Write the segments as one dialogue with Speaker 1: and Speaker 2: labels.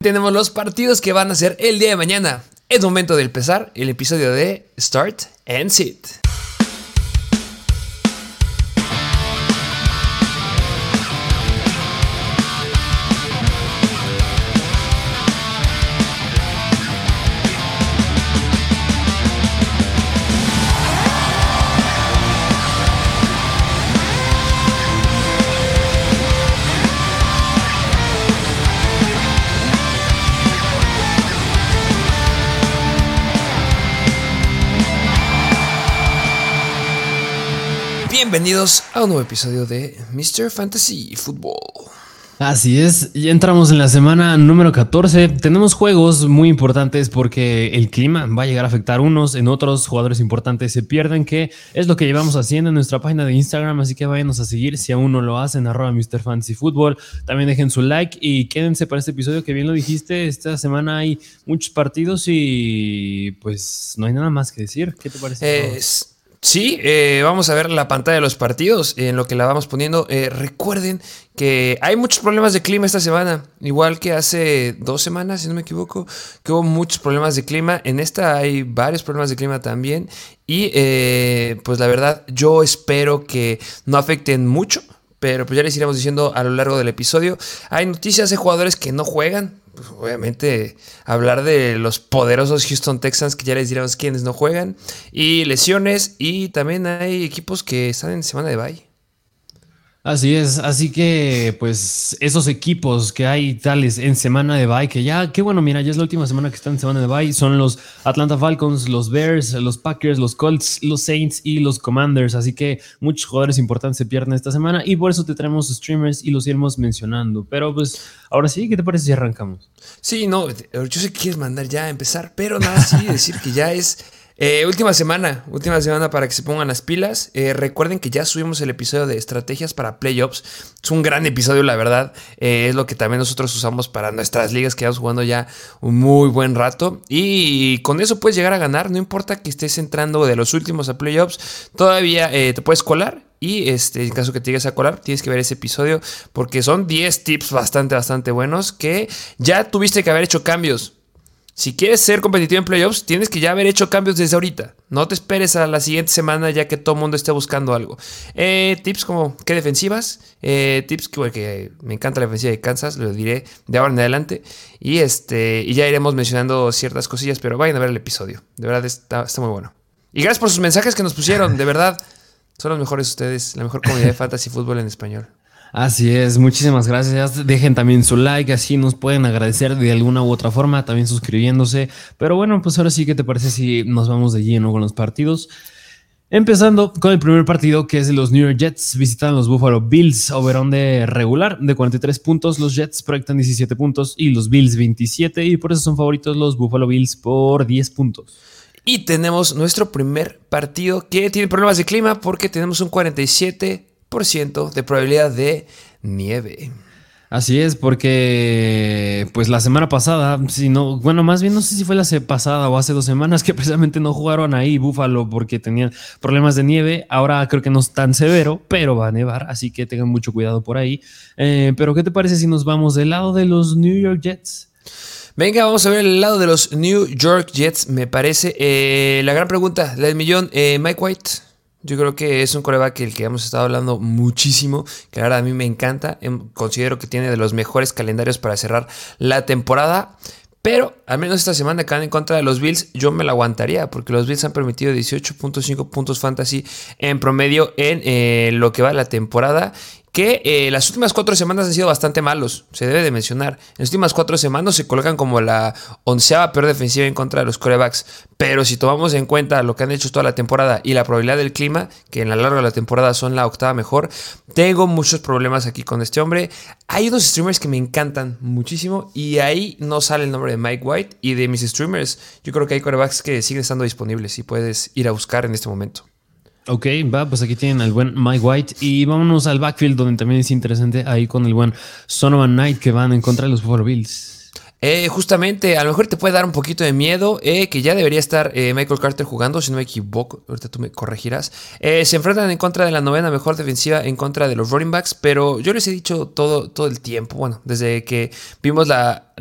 Speaker 1: Tenemos los partidos que van a ser el día de mañana. Es momento de empezar el episodio de Start and Sit. Bienvenidos a un nuevo episodio de Mr. Fantasy Football.
Speaker 2: Así es, ya entramos en la semana número 14. Tenemos juegos muy importantes porque el clima va a llegar a afectar unos, en otros jugadores importantes se pierden, que es lo que llevamos haciendo en nuestra página de Instagram, así que váyanos a seguir si aún no lo hacen, arroba Mr. Fantasy Football. También dejen su like y quédense para este episodio que bien lo dijiste, esta semana hay muchos partidos y pues no hay nada más que decir. ¿Qué te parece?
Speaker 1: Es... Sí, eh, vamos a ver la pantalla de los partidos en lo que la vamos poniendo. Eh, recuerden que hay muchos problemas de clima esta semana, igual que hace dos semanas, si no me equivoco, que hubo muchos problemas de clima. En esta hay varios problemas de clima también. Y eh, pues la verdad, yo espero que no afecten mucho. Pero pues ya les iremos diciendo a lo largo del episodio. Hay noticias de jugadores que no juegan pues, obviamente hablar de los poderosos Houston Texans, que ya les diremos quiénes no juegan, y lesiones, y también hay equipos que están en semana de bye.
Speaker 2: Así es, así que pues esos equipos que hay tales en semana de bye, que ya, qué bueno, mira, ya es la última semana que están en semana de bye, son los Atlanta Falcons, los Bears, los Packers, los Colts, los Saints y los Commanders, así que muchos jugadores importantes se pierden esta semana y por eso te traemos streamers y los iremos mencionando, pero pues ahora sí, ¿qué te parece si arrancamos?
Speaker 1: Sí, no, yo sé que quieres mandar ya a empezar, pero nada, sí, decir que ya es eh, última semana, última semana para que se pongan las pilas. Eh, recuerden que ya subimos el episodio de estrategias para playoffs. Es un gran episodio, la verdad. Eh, es lo que también nosotros usamos para nuestras ligas que vamos jugando ya un muy buen rato. Y con eso puedes llegar a ganar. No importa que estés entrando de los últimos a playoffs, todavía te puedes colar. Y este, en caso que te llegues a colar, tienes que ver ese episodio porque son 10 tips bastante, bastante buenos que ya tuviste que haber hecho cambios si quieres ser competitivo en playoffs, tienes que ya haber hecho cambios desde ahorita. No te esperes a la siguiente semana ya que todo el mundo esté buscando algo. Eh, tips como qué defensivas. Eh, tips que, me encanta la defensiva de Kansas, lo diré de ahora en adelante. Y, este, y ya iremos mencionando ciertas cosillas, pero vayan a ver el episodio. De verdad está, está muy bueno. Y gracias por sus mensajes que nos pusieron, de verdad. Son los mejores ustedes, la mejor comunidad de fantasy fútbol en español.
Speaker 2: Así es, muchísimas gracias. Dejen también su like, así nos pueden agradecer de alguna u otra forma, también suscribiéndose. Pero bueno, pues ahora sí, ¿qué te parece si nos vamos de lleno con los partidos? Empezando con el primer partido que es los New York Jets, visitan los Buffalo Bills, overón de regular de 43 puntos, los Jets proyectan 17 puntos y los Bills 27 y por eso son favoritos los Buffalo Bills por 10 puntos.
Speaker 1: Y tenemos nuestro primer partido que tiene problemas de clima porque tenemos un 47 de probabilidad de nieve.
Speaker 2: Así es, porque pues la semana pasada, si no, bueno, más bien no sé si fue la pasada o hace dos semanas que precisamente no jugaron ahí Búfalo porque tenían problemas de nieve. Ahora creo que no es tan severo, pero va a nevar, así que tengan mucho cuidado por ahí. Eh, pero ¿qué te parece si nos vamos del lado de los New York Jets?
Speaker 1: Venga, vamos a ver el lado de los New York Jets, me parece. Eh, la gran pregunta, la del millón, eh, Mike White. Yo creo que es un coreback el que hemos estado hablando muchísimo, que ahora a mí me encanta. Em, considero que tiene de los mejores calendarios para cerrar la temporada. Pero al menos esta semana que van en contra de los Bills, yo me la aguantaría, porque los Bills han permitido 18.5 puntos fantasy en promedio en eh, lo que va la temporada que eh, las últimas cuatro semanas han sido bastante malos, se debe de mencionar. En las últimas cuatro semanas se colocan como la onceava peor defensiva en contra de los corebacks, pero si tomamos en cuenta lo que han hecho toda la temporada y la probabilidad del clima, que en la larga de la temporada son la octava mejor, tengo muchos problemas aquí con este hombre. Hay unos streamers que me encantan muchísimo y ahí no sale el nombre de Mike White y de mis streamers. Yo creo que hay corebacks que siguen estando disponibles y puedes ir a buscar en este momento.
Speaker 2: Ok, va, pues aquí tienen al buen Mike White y vámonos al backfield donde también es interesante ahí con el buen Sonovan Knight que van en contra de los Buffalo Bills.
Speaker 1: Eh, justamente, a lo mejor te puede dar un poquito de miedo, eh, que ya debería estar eh, Michael Carter jugando, si no me equivoco, ahorita tú me corregirás. se enfrentan en contra de la novena mejor defensiva en contra de los running backs, pero yo les he dicho todo, todo el tiempo, bueno, desde que vimos la,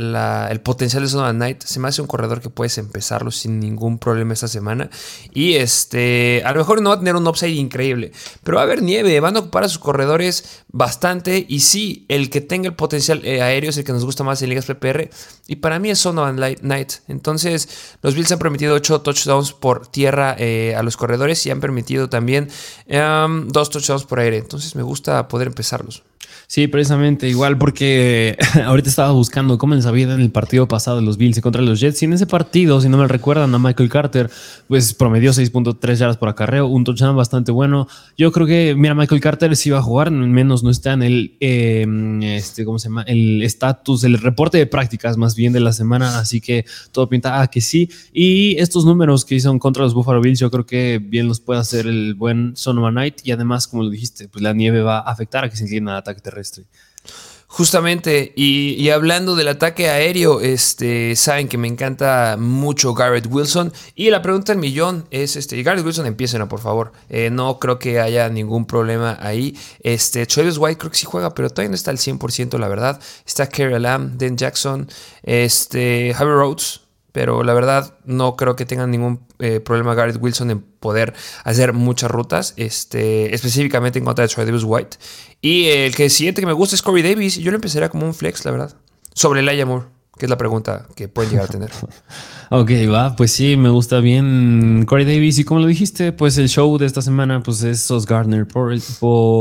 Speaker 1: el potencial de Sonora Knight, se me hace un corredor que puedes empezarlo sin ningún problema esta semana. Y este, a lo mejor no va a tener un upside increíble, pero va a haber nieve, van a ocupar a sus corredores bastante, y sí, el que tenga el potencial aéreo es el que nos gusta más en ligas PPR. Y para mí es Sonovan Knight. Entonces, los Bills han permitido 8 touchdowns por tierra eh, a los corredores y han permitido también 2 em, touchdowns por aire. Entonces, me gusta poder empezarlos.
Speaker 2: Sí, precisamente igual porque ahorita estaba buscando cómo les había en el partido pasado de los Bills contra los Jets y en ese partido, si no me recuerdan, a Michael Carter pues promedió 6.3 yardas por acarreo, un touchdown bastante bueno. Yo creo que, mira, Michael Carter sí va a jugar, menos no está en el, em, este, ¿cómo se llama? El estatus, el reporte de prácticas más bien de la semana, así que todo pinta a que sí. Y estos números que hizo contra los Buffalo Bills, yo creo que bien los puede hacer el buen Sonoma Knight y además, como lo dijiste, pues la nieve va a afectar a que se incline al ataque terrestre
Speaker 1: Justamente, y, hablando del ataque aéreo, este, saben que me encanta mucho Garrett Wilson. Y la pregunta del millón es, este, Garrett Wilson, empiecen, por favor. Eh, no creo que haya ningún problema ahí. Este, Travis White creo que sí juega, pero todavía no está al 100%, la verdad. Está Kerry Lamb, Dan Jackson, este, Javi Rhodes, pero la verdad no creo que tengan ningún eh, problema Garrett Wilson en poder hacer muchas rutas, este, específicamente en contra de Travis White. Y el que siguiente que me gusta es Corey Davis, yo lo empezaría como un flex, la verdad, sobre el Moore que es la pregunta que pueden llegar a tener.
Speaker 2: ok, va, pues sí, me gusta bien Corey Davis. Y como lo dijiste, pues el show de esta semana, pues es Sos Gardner por,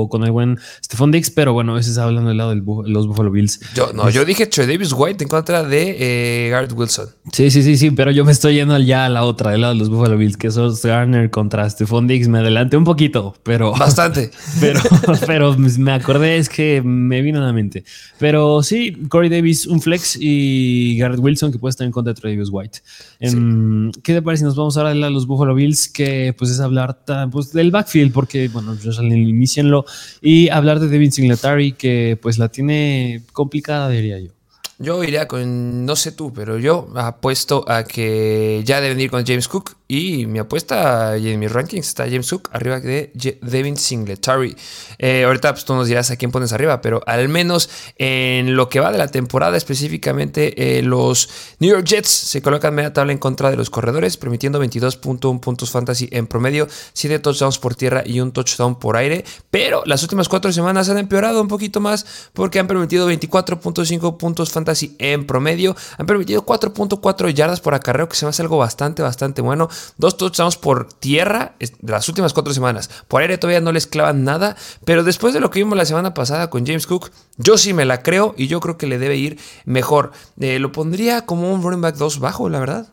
Speaker 2: con el buen Stephon Dix, pero bueno, a veces hablando del lado de los Buffalo Bills.
Speaker 1: Yo, no, yo dije Troy Davis White en contra de eh, Garrett Wilson.
Speaker 2: Sí, sí, sí, sí, pero yo me estoy yendo ya a la otra, del lado de los Buffalo Bills, que Sos Gardner contra Stephon Dix. Me adelanté un poquito, pero.
Speaker 1: Bastante.
Speaker 2: pero, pero me acordé, es que me vino a la mente. Pero sí, Corey Davis, un flex y Garrett Wilson, que puede estar en contra de Travis White. Em, ¿Qué te parece si nos vamos ahora a los Buffalo Bills? Que pues es hablar pues, del backfield, porque bueno, inicienlo, y hablar de Devin Singletary, que pues la tiene complicada, diría yo.
Speaker 1: Yo iría con, no sé tú, pero yo apuesto a que ya deben ir con James Cook y mi apuesta y en mis rankings está James Cook arriba de Devin Singletary. Eh, ahorita pues, tú nos dirás a quién pones arriba, pero al menos en lo que va de la temporada, específicamente eh, los New York Jets se colocan media tabla en contra de los corredores, permitiendo 22.1 puntos fantasy en promedio, 7 touchdowns por tierra y un touchdown por aire. Pero las últimas cuatro semanas han empeorado un poquito más porque han permitido 24.5 puntos fantasy en promedio, han permitido 4.4 yardas por acarreo, que se me hace algo bastante, bastante bueno. Dos touchdowns por tierra de las últimas cuatro semanas. Por aire todavía no les clavan nada. Pero después de lo que vimos la semana pasada con James Cook, yo sí me la creo y yo creo que le debe ir mejor. Eh, lo pondría como un running back 2 bajo, la verdad.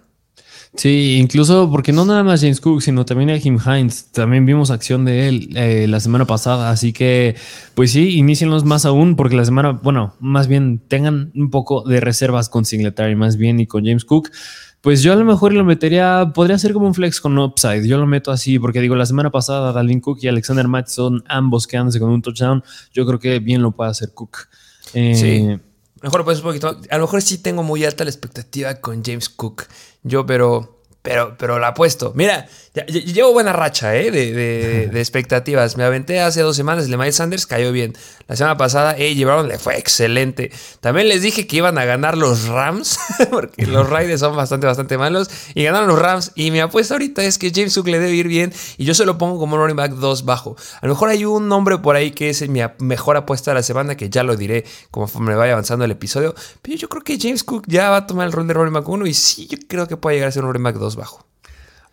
Speaker 2: Sí, incluso porque no nada más James Cook, sino también a Jim Hines. También vimos acción de él eh, la semana pasada. Así que, pues sí, inicienlos más aún, porque la semana, bueno, más bien tengan un poco de reservas con Singletary, más bien y con James Cook. Pues yo a lo mejor lo metería, podría ser como un flex con upside. Yo lo meto así porque digo, la semana pasada Dalvin Cook y Alexander Mattison, ambos quedándose con un touchdown. Yo creo que bien lo puede hacer Cook.
Speaker 1: Eh, sí. Mejor pues un poquito. A lo mejor sí tengo muy alta la expectativa con James Cook. Yo, pero pero, pero la apuesto. Mira, llevo buena racha ¿eh? de, expectativas. Me aventé hace dos semanas. El de Miles Sanders cayó bien. La semana pasada, eh, llevaron, le fue excelente. También les dije que iban a ganar los Rams, porque los Raiders son bastante, bastante malos. Y ganaron los Rams. Y mi apuesta ahorita es que James Cook le debe ir bien. Y yo se lo pongo como running back 2 bajo. A lo mejor hay un nombre por ahí que es mi mejor apuesta de la semana, que ya lo diré conforme vaya avanzando el episodio. Pero yo creo que James Cook ya va a tomar el rol de running back 1. Y sí, yo creo que puede llegar a ser un running back 2 bajo.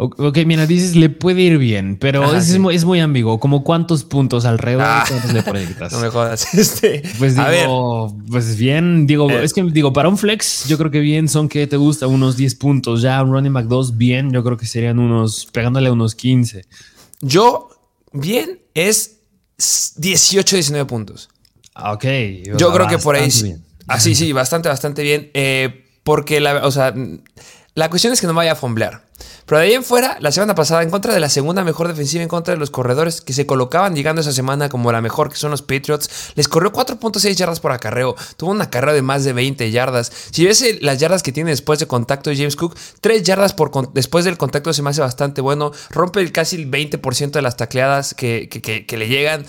Speaker 2: Ok, mira, dices, le puede ir bien, pero es, muy, ambiguo. ¿Como cuántos puntos alrededor ah, le proyectas?
Speaker 1: No me jodas. Este,
Speaker 2: pues digo, pues bien, digo, eh. es que digo, para un flex, yo creo que bien son que te gusta unos 10 puntos. Ya un running back 2, bien, yo creo que serían unos, pegándole unos 15.
Speaker 1: Yo, bien, es 18, 19 puntos.
Speaker 2: Ah, ok.
Speaker 1: Yo creo que por ahí. Bien. Así, sí, bastante, bastante bien. Eh, porque la, o sea La cuestión es que no vaya a fomblear. Pero de ahí en fuera, la semana pasada, en contra de la segunda mejor defensiva, en contra de los corredores que se colocaban llegando esa semana como la mejor, que son los Patriots, les corrió 4.6 yardas por acarreo. Tuvo un acarreo de más de 20 yardas. Si ves las yardas que tiene después de contacto de James Cook, 3 yardas por después del contacto se me hace bastante bueno. Rompe el casi el 20% de las tacleadas que le llegan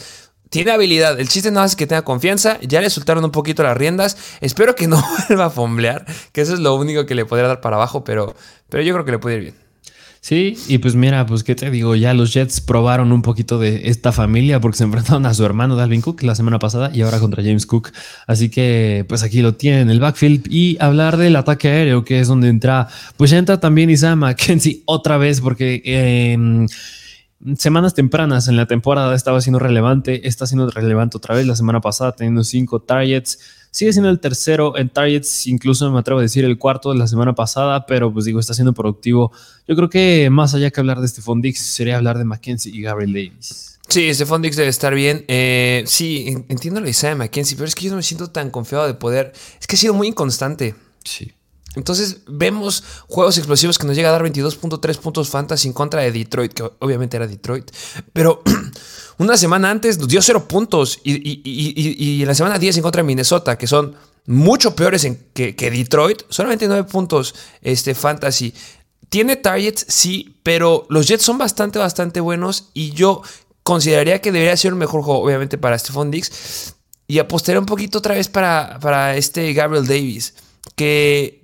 Speaker 1: tiene habilidad. El chiste no es que tenga confianza. Ya le soltaron un poquito las riendas. Espero que no vuelva a fomblear, que eso es lo único que le podría dar para abajo, pero, pero yo creo que le puede ir bien.
Speaker 2: Sí, y pues mira, pues qué te digo, ya los Jets probaron un poquito de esta familia porque se enfrentaron a su hermano Dalvin Cook la semana pasada y ahora contra James Cook. Así que pues aquí lo tienen el backfield y hablar del ataque aéreo, que es donde entra, pues ya entra también Isaiah McKenzie otra vez porque... Eh, semanas tempranas en la temporada estaba siendo relevante, está siendo relevante otra vez la semana pasada teniendo cinco targets, sigue siendo el tercero en targets, incluso me atrevo a decir el cuarto de la semana pasada, pero pues digo, está siendo productivo. Yo creo que más allá que hablar de Stephon Dix, sería hablar de Mackenzie y Gabriel Davis.
Speaker 1: Sí, Stephon Dix debe estar bien. Eh, sí, entiendo la idea de Mackenzie, pero es que yo no me siento tan confiado de poder. Es que ha sido muy inconstante.
Speaker 2: Sí.
Speaker 1: Entonces vemos juegos explosivos que nos llega a dar 22.3 puntos fantasy en contra de Detroit, que obviamente era Detroit. Pero una semana antes nos dio 0 puntos y, en la semana 10 en contra de Minnesota, que son mucho peores que, Detroit, solamente 9 puntos este, fantasy. Tiene targets, sí, pero los Jets son bastante, bastante buenos y yo consideraría que debería ser un mejor juego, obviamente, para Stephon Diggs. Y apostaría un poquito otra vez para, para este Gabriel Davis, que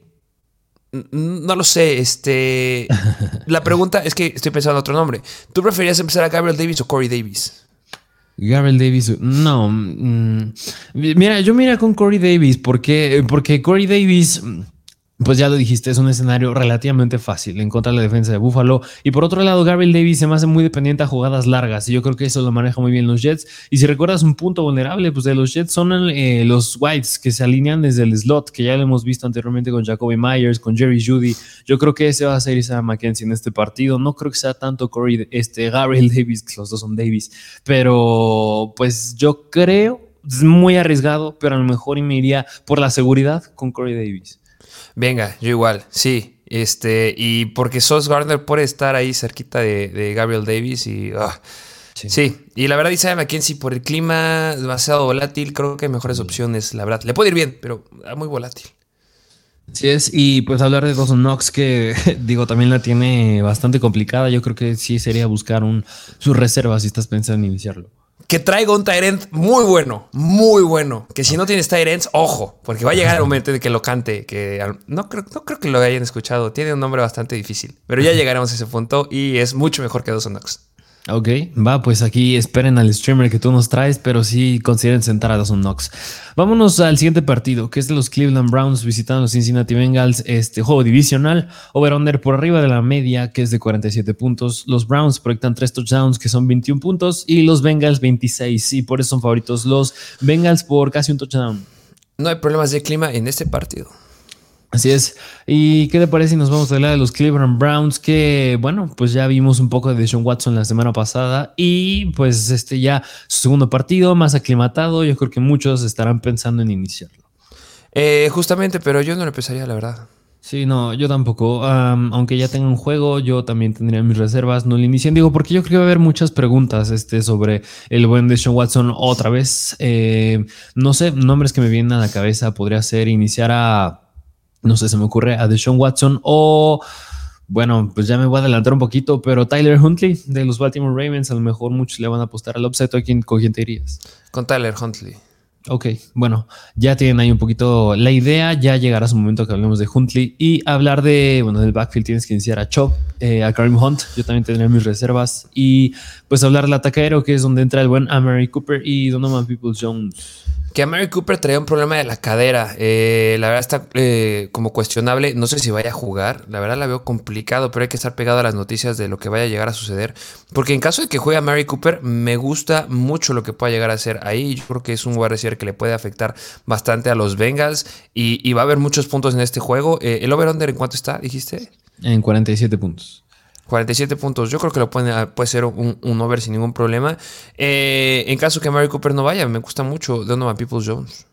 Speaker 1: no lo sé, este. La pregunta es que estoy pensando en otro nombre. ¿Tú preferías empezar a Gabriel Davis o Corey Davis?
Speaker 2: Gabriel Davis, no. Mm, mira, yo mira con Corey Davis, porque, porque Corey Davis pues ya lo dijiste, es un escenario relativamente fácil en contra de la defensa de Buffalo. Y por otro lado, Gabriel Davis se me hace muy dependiente a jugadas largas y yo creo que eso lo maneja muy bien los Jets. Y si recuerdas un punto vulnerable pues de los Jets son eh, los Whites que se alinean desde el slot, que ya lo hemos visto anteriormente con Jacoby Myers, con Jerry Judy. Yo creo que ese va a ser Isaiah McKenzie en este partido. No creo que sea tanto Corey, este, Gabriel Davis, que los dos son Davis, pero pues yo creo, es muy arriesgado, pero a lo mejor me iría por la seguridad con Corey Davis.
Speaker 1: Venga, yo igual, sí. Este, y porque Sos Gardner puede estar ahí cerquita de, Gabriel Davis y. Ah, sí. y la verdad, Isaiah McKenzie, por el clima demasiado volátil, creo que hay mejores opciones, la verdad. Le puede ir bien, pero muy volátil.
Speaker 2: Sí es, y pues hablar de Dawson Knox, que digo, también la tiene bastante complicada. Yo creo que sí sería buscar un, sus reservas si estás pensando en iniciarlo
Speaker 1: que traiga un Tyrant muy bueno, muy bueno. Que si no tienes Tyrants, ojo, porque va a llegar el momento de que lo cante. Que no creo, no creo que lo hayan escuchado. Tiene un nombre bastante difícil, pero ya llegaremos a ese punto y es mucho mejor que Dawson Knox.
Speaker 2: Ok, va, pues aquí esperen al streamer que tú nos traes, pero sí consideren sentar a Dawson Knox. Vámonos al siguiente partido, que es de los Cleveland Browns visitando los Cincinnati Bengals, este juego divisional, over-under por arriba de la media, que es de 47 puntos. Los Browns proyectan 3 touchdowns, que son 21 puntos, y los Bengals 26, y por eso son favoritos los Bengals por casi un touchdown.
Speaker 1: No hay problemas de clima en este partido.
Speaker 2: Así es. ¿Y qué te parece si nos vamos a hablar de los Cleveland Browns? Que, bueno, pues ya vimos un poco de Deshaun Watson la semana pasada y pues este ya su segundo partido, más aclimatado. Yo creo que muchos estarán pensando en iniciarlo.
Speaker 1: Eh, justamente, pero yo no lo empezaría, la verdad.
Speaker 2: Sí, no, yo tampoco. aunque ya tenga un juego, yo también tendría mis reservas. No lo inician, digo, porque yo creo que va a haber muchas preguntas este, sobre el buen Deshaun Watson otra vez. Eh, no sé, nombres que me vienen a la cabeza podría ser iniciar a no sé, se me ocurre a Deshaun Watson o, bueno, pues ya me voy a adelantar un poquito, pero Tyler Huntley de los Baltimore Ravens, a lo mejor muchos le van a apostar al upset. ¿A quién, ¿Con quién te irías?
Speaker 1: Con Tyler Huntley.
Speaker 2: Ok, bueno, ya tienen ahí un poquito la idea, ya llegará su momento que hablemos de Huntley y hablar de, bueno, del backfield tienes que iniciar a Chop, eh, a Karim Hunt, yo también tendré mis reservas y pues hablar del ataque aéreo que es donde entra el buen Amari Cooper y Donovan Peoples Jones
Speaker 1: que a Mary Cooper traía un problema de la cadera. Eh, la verdad está eh, como cuestionable. No sé si vaya a jugar. La verdad la veo complicado, pero hay que estar pegado a las noticias de lo que vaya a llegar a suceder. Porque en caso de que juegue a Mary Cooper, me gusta mucho lo que pueda llegar a ser ahí. Yo creo que es un wide que le puede afectar bastante a los Bengals. Y, va a haber muchos puntos en este juego. Eh, ¿El over-under en cuánto está, dijiste?
Speaker 2: En 47 puntos.
Speaker 1: 47 puntos. Yo creo que lo puede, puede ser un, over sin ningún problema. Eh, en caso que Mary Cooper no vaya, me gusta mucho Donovan Peoples Jones.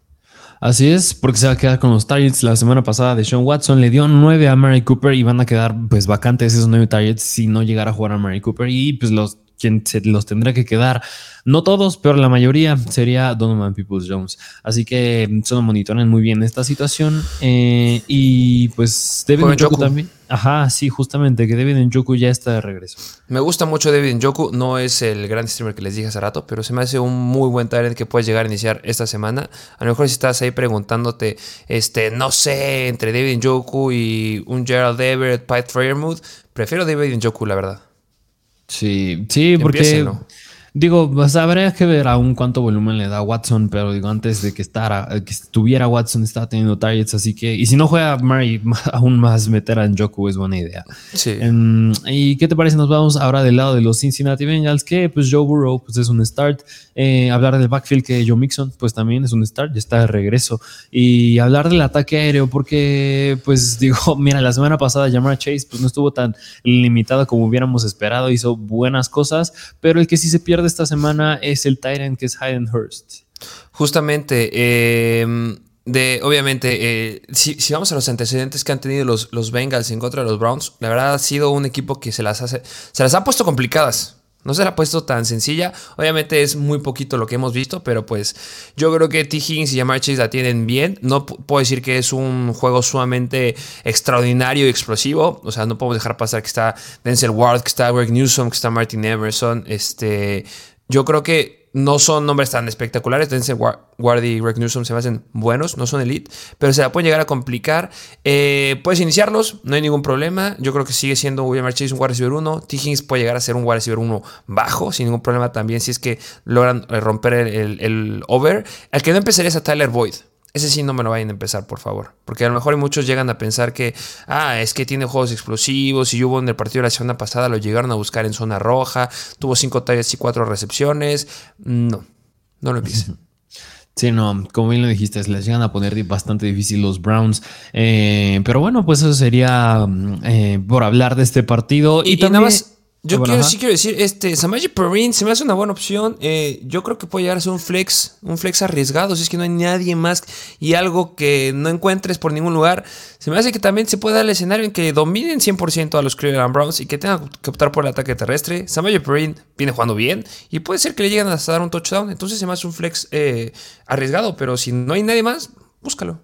Speaker 2: Así es, porque se va a quedar con los targets. La semana pasada de Sean Watson le dio 9 a Mary Cooper y van a quedar pues vacantes esos 9 targets si no llegara a jugar a Mary Cooper y pues los quien se los tendrá que quedar, no todos, pero la mayoría sería Donovan Peoples Jones. Así que mm, solo monitoren muy bien esta situación. Eh, y pues David Njoku también. Ajá, sí, justamente, que David Njoku ya está de regreso.
Speaker 1: Me gusta mucho David Njoku, no es el gran streamer que les dije hace rato, pero se me hace un muy buen talent que puedes llegar a iniciar esta semana. A lo mejor si estás ahí preguntándote, este, no sé, entre David Njoku y un Gerald Everett, Pat Fairmouth, prefiero David Njoku, la verdad.
Speaker 2: Sí, sí, porque Digo, pues habría que ver aún cuánto volumen le da Watson, pero digo, antes de que, estara, que estuviera Watson, estaba teniendo targets, así que, y si no juega Murray, aún más meter a Njoku es buena idea.
Speaker 1: Sí.
Speaker 2: Em, ¿Y qué te parece? Nos vamos ahora del lado de los Cincinnati Bengals, que pues Joe Burrow pues es un start. Eh, hablar del backfield que Joe Mixon, pues también es un start, ya está de regreso. Y hablar del ataque aéreo, porque, pues digo, mira, la semana pasada Jamar Chase pues no estuvo tan limitado como hubiéramos esperado, hizo buenas cosas, pero el que sí se pierde esta semana es el Tyrant que es Hayden Hurst.
Speaker 1: Justamente, em, de, obviamente, eh, si, vamos a los antecedentes que han tenido los, los Bengals en contra de los Browns, la verdad ha sido un equipo que se las, hace, se las ha puesto complicadas. No se la ha puesto tan sencilla. Obviamente es muy poquito lo que hemos visto, pero pues yo creo que T. Higgins y Jamar Chase la tienen bien. No puedo decir que es un juego sumamente extraordinario y explosivo. O sea, no podemos dejar pasar que está Denzel Ward, que está Greg Newsom, que está Martin Emerson. Este, yo creo que no son nombres tan espectaculares. Denzel Ward y Greg Newsom se me hacen buenos, no son elite, pero se la pueden llegar a complicar. Eh, puedes iniciarlos, no hay ningún problema. Yo creo que sigue siendo William Chase un wide receiver 1. T. Higgins puede llegar a ser un wide receiver 1 bajo, sin ningún problema también, si es que logran eh, romper el, el over. El que no empezaría es a Tyler Boyd. Ese sí no me lo vayan a empezar, por favor. Porque a lo mejor muchos llegan a pensar que, ah, es que tiene juegos explosivos y hubo en el partido de la semana pasada, lo llegaron a buscar en zona roja, tuvo cinco tallas y cuatro recepciones. No, no lo empiecen.
Speaker 2: Sí, no, como bien lo dijiste, les llegan a poner bastante difícil los Browns. Eh, pero bueno, pues eso sería mm, eh, por hablar de este partido.
Speaker 1: Y, también, nada más, yo quiero, sí quiero decir, este, Samaji Perrin se me hace una buena opción. Eh, yo creo que puede llegar a ser un flex, un flex arriesgado, si es que no hay nadie más y algo que no encuentres por ningún lugar. Se me hace que también se puede dar el escenario en que dominen 100% a los Cleveland Browns y que tengan que optar por el ataque terrestre. Samaji Perrin viene jugando bien y puede ser que le lleguen hasta dar un touchdown. Entonces se me hace un flex eh, arriesgado, pero si no hay nadie más, búscalo.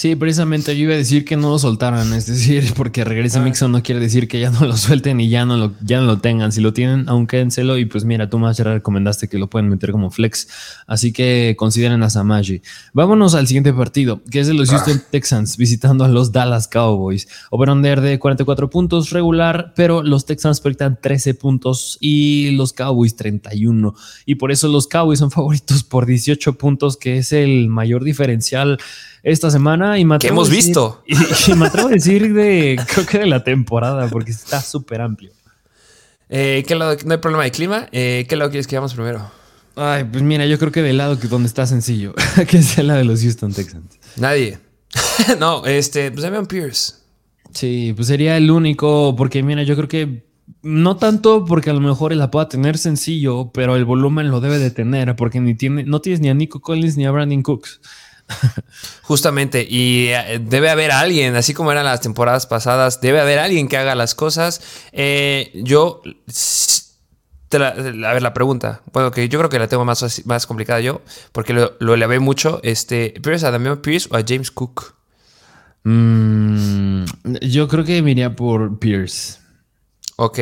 Speaker 2: Sí, precisamente yo iba a decir que no lo soltaran, es decir, porque regresa ah. Mixon no quiere decir que ya no lo suelten y ya no lo, ya no lo tengan. Si lo tienen, aún quédenselo y pues mira, tú más ya recomendaste que lo pueden meter como flex, así que consideren a Samaji. Vámonos al siguiente partido, que es de los ah. Houston Texans visitando a los Dallas Cowboys. Over-under de 44 puntos regular, pero los Texans proyectan 13 puntos y los Cowboys 31. Y por eso los Cowboys son favoritos por 18 puntos, que es el mayor diferencial esta semana y
Speaker 1: me ¿Qué hemos visto?
Speaker 2: Y, me atrevo a decir de, creo que de la temporada, porque está súper amplio.
Speaker 1: Eh, ¿qué lado, no hay problema de clima. Eh, ¿Qué lado quieres que vayamos primero?
Speaker 2: Ay, pues mira, yo creo que del lado que donde está sencillo, que es el lado de los Houston Texans.
Speaker 1: Nadie. no, este, pues Damian Pierce.
Speaker 2: Sí, pues sería el único, porque mira, yo creo que no tanto porque a lo mejor él la pueda tener sencillo, pero el volumen lo debe de tener, porque ni tiene, no tienes ni a Nico Collins ni a Brandon Cooks.
Speaker 1: Justamente, y eh, debe haber alguien, así como eran las temporadas pasadas, debe haber alguien que haga las cosas. Eh, yo, a ver la pregunta, bueno, que yo creo que la tengo más, más complicada yo, porque lo, lo ve mucho, este, ¿Pierce a Damian Pierce o a James Cook?
Speaker 2: Mm, yo creo que me iría por Pierce.
Speaker 1: Ok,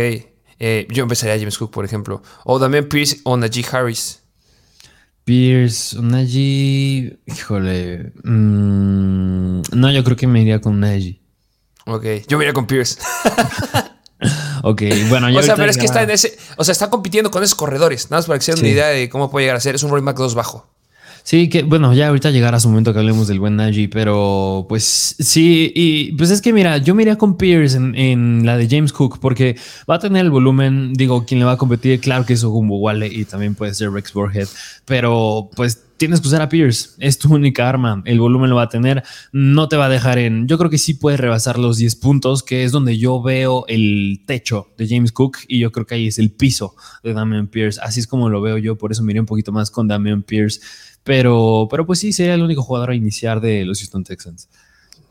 Speaker 1: eh, yo empezaría a James Cook, por ejemplo, o Damian Pierce o Najee Harris.
Speaker 2: Pierce, Najee. Híjole. Mm, no, yo creo que me iría con Najee.
Speaker 1: Ok, yo me iría con Pierce.
Speaker 2: ok, bueno, yo.
Speaker 1: O sea, pero es que está en ese. O sea, está compitiendo con esos corredores. Nada más para que se den una idea de cómo puede llegar a ser. Es un running back 2 bajo.
Speaker 2: Sí, que bueno, ya ahorita llegará su momento que hablemos del buen Najee, pero pues sí, y pues es que mira, yo miré con Pierce en, la de James Cook porque va a tener el volumen, digo, quien le va a competir, claro que es Ogumbo Wale y también puede ser Rex Borhead, pero pues tienes que usar a Pierce. Es tu única arma. El volumen lo va a tener. No te va a dejar en. Yo creo que sí puede rebasar los 10 puntos, que es donde yo veo el techo de James Cook. Y yo creo que ahí es el piso de Damian Pierce. Así es como lo veo yo. Por eso miré un poquito más con Damian Pierce. Pero, pero pues sí, sería el único jugador a iniciar de los Houston Texans.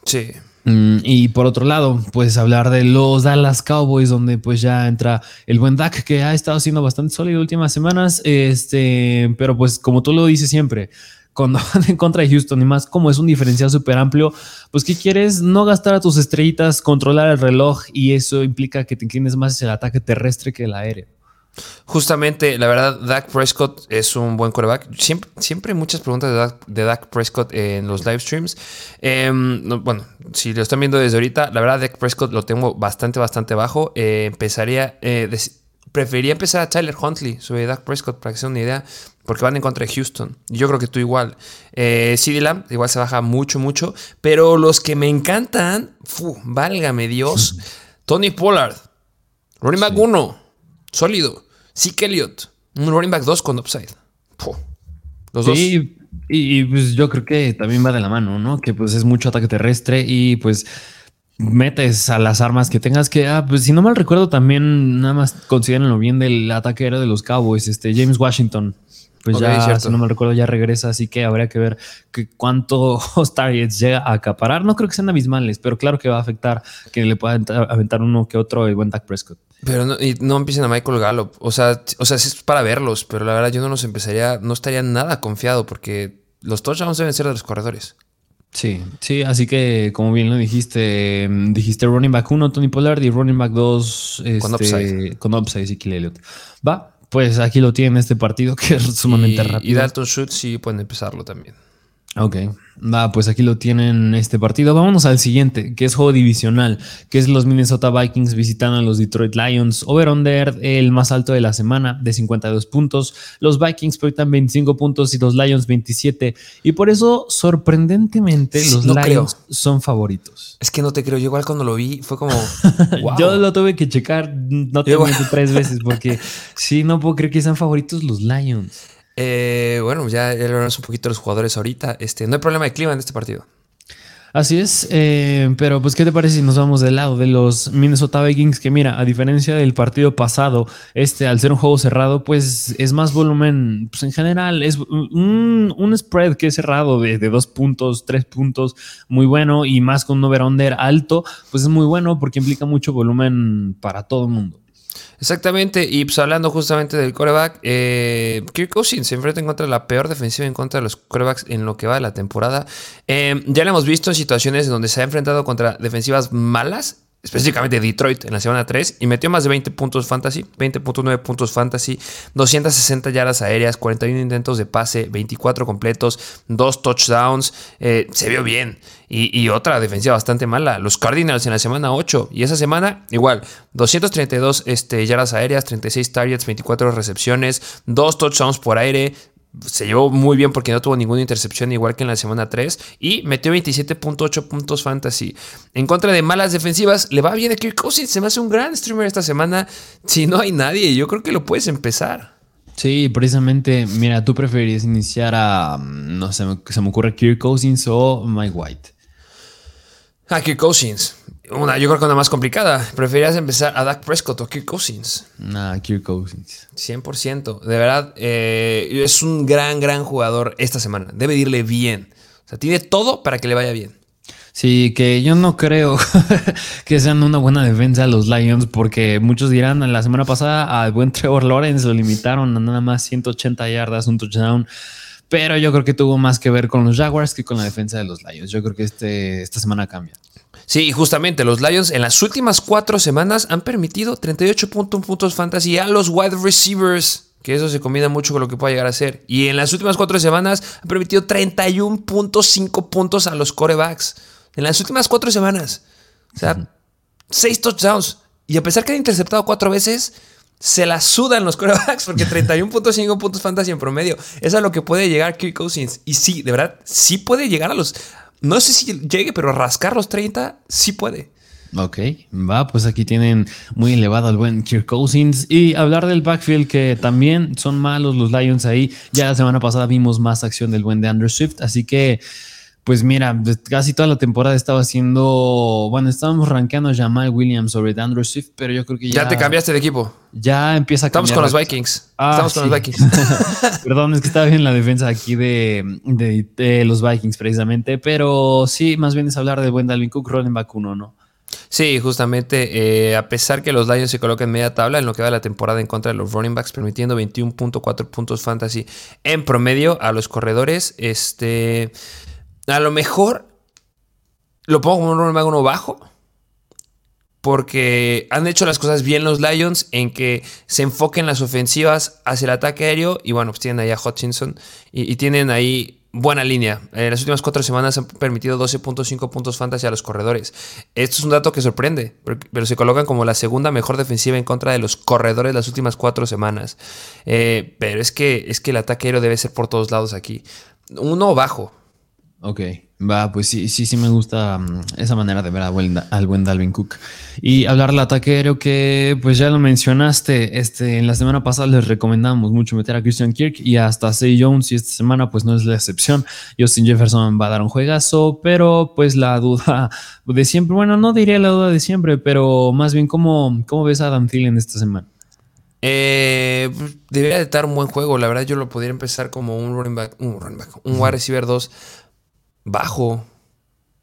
Speaker 1: Sí.
Speaker 2: Mm, y por otro lado, pues hablar de los Dallas Cowboys, donde pues ya entra el buen Dak, que ha estado siendo bastante sólido últimas semanas. Este, pero pues como tú lo dices siempre, cuando van en contra de Houston y más como es un diferencial súper amplio, pues ¿qué quieres? No gastar a tus estrellitas, controlar el reloj y eso implica que te inclines más hacia el ataque terrestre que el aéreo.
Speaker 1: Justamente, la verdad, Dak Prescott es un buen coreback. Siempre, siempre hay muchas preguntas de Dak, Prescott en los live streams. Em, bueno, si lo están viendo desde ahorita, la verdad, Dak Prescott lo tengo bastante, bastante bajo. Eh, empezaría, eh, preferiría empezar a Tyler Huntley sobre Dak Prescott para que sea una idea, porque van en contra de Houston. Yo creo que tú igual. Eh, CD Lamb igual se baja mucho, mucho. Pero los que me encantan, válgame Dios, Tony Pollard, Ronnie 1, sólido. Sí, Elliott, un running back 2 con upside.
Speaker 2: Los sí, Y, pues yo creo que también va de la mano, ¿no? Que pues es mucho ataque terrestre y pues metes a las armas que tengas que, ah, pues si no mal recuerdo también nada más considérenlo bien del ataque era de los Cowboys, este James Washington. Pues ya, si no me recuerdo, ya regresa, así que habría que ver que cuántos targets llega a acaparar. No creo que sean abismales, pero claro que va a afectar que le pueda aventar uno que otro el buen Dak Prescott.
Speaker 1: Pero no, y no empiecen a Michael Gallup. O sea, o sea, es para verlos, pero la verdad yo no los empezaría, no estaría nada confiado porque los touchdowns deben ser de los corredores.
Speaker 2: Sí, sí, así que como bien lo dijiste, dijiste running back 1, Tony Pollard y running back 2
Speaker 1: con este, upside.
Speaker 2: Con upside, y Elliott. Va, pues aquí lo tiene este partido que es sumamente rápido.
Speaker 1: Y Dalton Schultz sí pueden empezarlo también.
Speaker 2: Ok, va, pues aquí lo tienen este partido. Vámonos al siguiente, que es juego divisional, que es los Minnesota Vikings visitando a los Detroit Lions. Over-under, el más alto de la semana, de 52 puntos. Los Vikings proyectan 25 puntos y los Lions 27. Y por eso, sorprendentemente, los Lions son favoritos.
Speaker 1: Es que no te creo. Yo igual cuando lo vi fue como...
Speaker 2: Yo lo tuve que checar, no te tres veces, porque sí, no puedo creer que sean favoritos los Lions.
Speaker 1: Eh, bueno, ya, ya hablamos un poquito de los jugadores ahorita. Este, no hay problema de clima en este partido.
Speaker 2: Así es, eh, pero pues ¿qué te parece si nos vamos del lado de los Minnesota Vikings? Que mira, a diferencia del partido pasado, este al ser un juego cerrado, pues es más volumen, pues en general es un, spread que es cerrado de, de, dos puntos, tres puntos, muy bueno y más con un over-under alto, pues es muy bueno porque implica mucho volumen para todo el mundo.
Speaker 1: Exactamente, y pues hablando justamente del coreback, eh, Kirk Cousins se enfrenta en contra de la peor defensiva en contra de los corebacks en lo que va de la temporada. Eh, ya lo hemos visto en situaciones donde se ha enfrentado contra defensivas malas específicamente Detroit en la semana 3 y metió más de 20 puntos fantasy, 20.9 puntos fantasy, 260 yardas aéreas, 41 intentos de pase, 24 completos, 2 touchdowns, eh, se vio bien. Y, otra defensiva bastante mala, los Cardinals en la semana 8 y esa semana igual, 232 este, yardas aéreas, 36 targets, 24 recepciones, 2 touchdowns por aire, se llevó muy bien porque no tuvo ninguna intercepción igual que en la semana 3 y metió 27.8 puntos fantasy. En contra de malas defensivas, le va bien a Kirk Cousins, se me hace un gran streamer esta semana. Si no hay nadie, yo creo que lo puedes empezar.
Speaker 2: Sí, precisamente, mira, tú preferirías iniciar a, no sé, se me ocurre Kirk Cousins o Mike White.
Speaker 1: A Kirk Cousins. Una, yo creo que una más complicada. ¿Preferirías empezar a Dak Prescott o Kirk Cousins?
Speaker 2: Nah, Kirk Cousins.
Speaker 1: 100%. De verdad, eh, es un gran, gran jugador esta semana. Debe irle bien. O sea, tiene todo para que le vaya bien.
Speaker 2: Sí, que yo no creo que sean una buena defensa los Lions, porque muchos dirán, la semana pasada al buen Trevor Lawrence lo limitaron a nada más 180 yardas, un touchdown. Pero yo creo que tuvo más que ver con los Jaguars que con la defensa de los Lions. Yo creo que este, esta semana cambia.
Speaker 1: Sí, justamente los Lions en las últimas cuatro semanas han permitido 38.1 puntos fantasy a los wide receivers. Que eso se combina mucho con lo que pueda llegar a ser. Y en las últimas cuatro semanas han permitido 31.5 puntos a los corebacks. En las últimas cuatro semanas. O sea, seis touchdowns. Y a pesar que han interceptado cuatro veces, se la sudan los corebacks porque 31.5 puntos fantasy en promedio. Es a lo que puede llegar Kirk Cousins. Y sí, de verdad, sí puede llegar a los no sé si llegue, pero rascar los 30 sí puede.
Speaker 2: Ok, va, pues aquí tienen muy elevado al buen Kirk Cousins. Y hablar del backfield, que también son malos los Lions ahí. Ya la semana pasada vimos más acción del buen de Andrew Swift, así que pues mira, casi toda la temporada estaba haciendo. Bueno, estábamos rankeando a Jamal Williams sobre Andrew Swift, pero yo creo que
Speaker 1: ya. Ya te cambiaste de equipo.
Speaker 2: Ya empieza a
Speaker 1: cambiar. Estamos con los Vikings. Ah, Estamos con los Vikings.
Speaker 2: Perdón, es que estaba bien la defensa aquí de, de, los Vikings precisamente, pero sí, más bien es hablar de buen Dalvin Cook, running back uno, ¿no?
Speaker 1: Sí, justamente, eh, a pesar que los Lions se colocan en media tabla en lo que va la temporada en contra de los running backs, permitiendo 21.4 puntos fantasy en promedio a los corredores, este, a lo mejor lo pongo como un running uno bajo. Porque han hecho las cosas bien los Lions en que se enfoquen las ofensivas hacia el ataque aéreo. Y bueno, pues tienen ahí a Hutchinson y, tienen ahí buena línea. En las últimas cuatro semanas han permitido 12.5 puntos fantasy a los corredores. Esto es un dato que sorprende, pero se colocan como la segunda mejor defensiva en contra de los corredores las últimas cuatro semanas. Eh, pero es que, es que el ataque aéreo debe ser por todos lados aquí. Uno bajo,
Speaker 2: Ok, va, pues sí, sí, sí me gusta mm, esa manera de ver al buen, Dalvin Cook. Y hablar del ataque aéreo que, pues ya lo mencionaste, este, en la semana pasada les recomendamos mucho meter a Christian Kirk y hasta Say Jones y esta semana pues no es la excepción. Justin Jefferson va a dar un juegazo, pero pues la duda de siempre, bueno, no diría la duda de siempre, pero más bien cómo, cómo ves a Adam Thielen esta semana.
Speaker 1: Eh, debería de estar un buen juego. La verdad, yo lo podría empezar como un running back, un running back, un wide receiver 2 Bajo.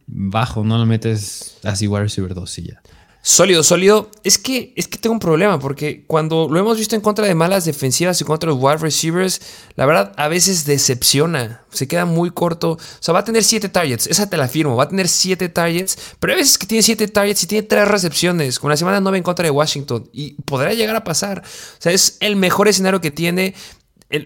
Speaker 2: Bajo, no lo metes así wide receiver 2 y ya.
Speaker 1: Sólido, sólido. Es que, es que tengo un problema porque cuando lo hemos visto en contra de malas defensivas y contra los wide receivers, la verdad a veces decepciona. Se queda muy corto. O sea, va a tener 7 targets. Esa te la firmo. Va a tener 7 targets. Pero hay veces que tiene 7 targets y tiene 3 recepciones. Con la semana 9 en contra de Washington. Y podrá llegar a pasar. O sea, es el mejor escenario que tiene.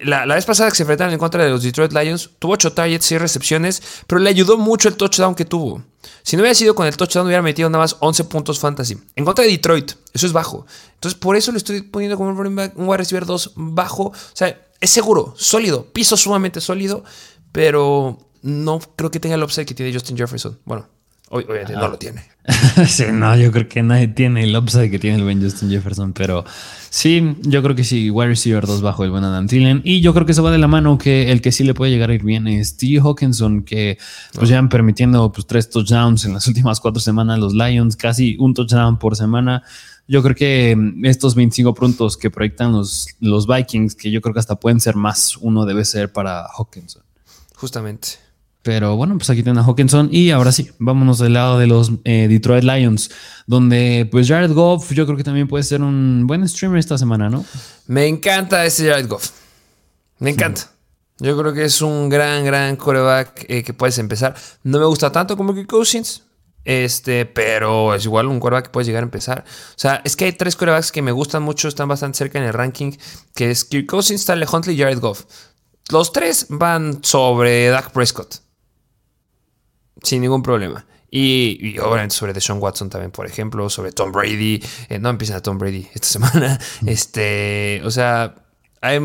Speaker 1: La, vez pasada que se enfrentaron en contra de los Detroit Lions, tuvo 8 targets, 6 recepciones, pero le ayudó mucho el touchdown que tuvo. Si no hubiera sido con el touchdown, hubiera metido nada más 11 puntos fantasy. En contra de Detroit, eso es bajo. Entonces, por eso le estoy poniendo como un wide receiver 2 bajo. O sea, es seguro, sólido, piso sumamente sólido, pero no creo que tenga el upside que tiene Justin Jefferson. Bueno, Obviamente no lo tiene.
Speaker 2: sí, no, yo creo que nadie tiene el upside que tiene el buen Justin Jefferson, pero sí, yo creo que sí, wide receiver 2 bajo el buen Adam Thielen. Y yo creo que se va de la mano que el que sí le puede llegar a ir bien es T. Hawkinson, que pues ya han permitiendo pues tres touchdowns en las últimas cuatro semanas los Lions, casi un touchdown por semana. Yo creo que mm, estos 25 puntos que proyectan los, los Vikings, que yo creo que hasta pueden ser más, uno debe ser para Hawkinson.
Speaker 1: Justamente.
Speaker 2: Pero bueno, pues aquí tienen a Hawkinson. Y ahora sí, vámonos del lado de los eh, Detroit Lions, donde pues Jared Goff yo creo que también puede ser un buen streamer esta semana, ¿no?
Speaker 1: Me encanta ese Jared Goff. Me encanta. Yo creo que es un gran, gran coreback eh, que puedes empezar. No me gusta tanto como Kirk Cousins, este, pero es igual un coreback que puedes llegar a empezar. O sea, es que hay tres corebacks que me gustan mucho, están bastante cerca en el ranking, que es Kirk Cousins, Stanley Huntley y Jared Goff. Los tres van sobre Dak Prescott sin ningún problema. Y, obviamente sobre Deshaun Watson también, por ejemplo, sobre Tom Brady. Eh, no empiezan a Tom Brady esta semana. Este, o sea, hay,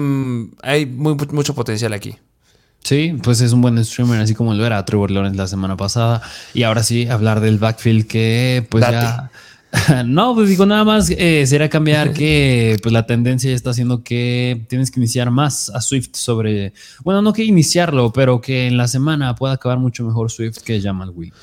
Speaker 1: hay mucho potencial aquí.
Speaker 2: Sí, pues es un buen streamer, así como lo era Trevor Lawrence la semana pasada. Y ahora sí, hablar del backfield que pues ya... no, pues digo nada más, eh, será cambiar que pues la tendencia ya está haciendo que tienes que iniciar más a Swift sobre, bueno, no que iniciarlo, pero que en la semana pueda acabar mucho mejor Swift que Jamal Will.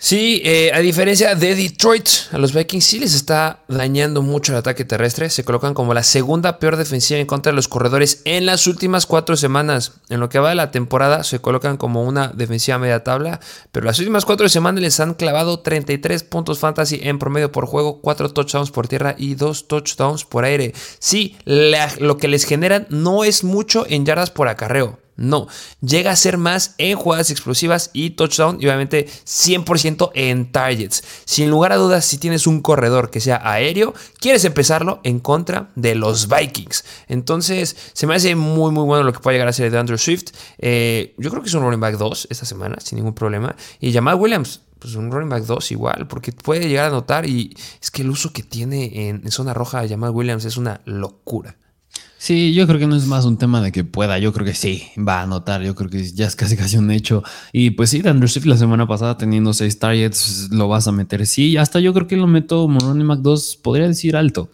Speaker 1: Sí, eh, a diferencia de Detroit, a los Vikings sí les está dañando mucho el ataque terrestre. Se colocan como la segunda peor defensiva en contra de los corredores en las últimas cuatro semanas. En lo que va de la temporada, se colocan como una defensiva media tabla. Pero las últimas cuatro semanas les han clavado 33 puntos fantasy en promedio por juego, 4 touchdowns por tierra y 2 touchdowns por aire. Sí, lo que les generan no es mucho en yardas por acarreo. No, llega a ser más en jugadas explosivas y touchdown y obviamente 100% en targets. Sin lugar a dudas, si tienes un corredor que sea aéreo, quieres empezarlo en contra de los Vikings. Entonces, se me hace muy, muy bueno lo que puede llegar a ser de Andrew Swift. Eh, yo creo que es un running back 2 esta semana, sin ningún problema. Y Jamal Williams, pues un running back 2 igual, porque puede llegar a notar y es que el uso que tiene en, zona roja Jamal Williams es una locura.
Speaker 2: Sí, yo creo que no es más un tema de que pueda, yo creo que sí, va a anotar, yo creo que ya es casi casi un hecho. Y pues sí, Andrew Swift la semana pasada teniendo seis targets, lo vas a meter. Sí, hasta yo creo que lo meto Moroni Mac 2, podría decir alto.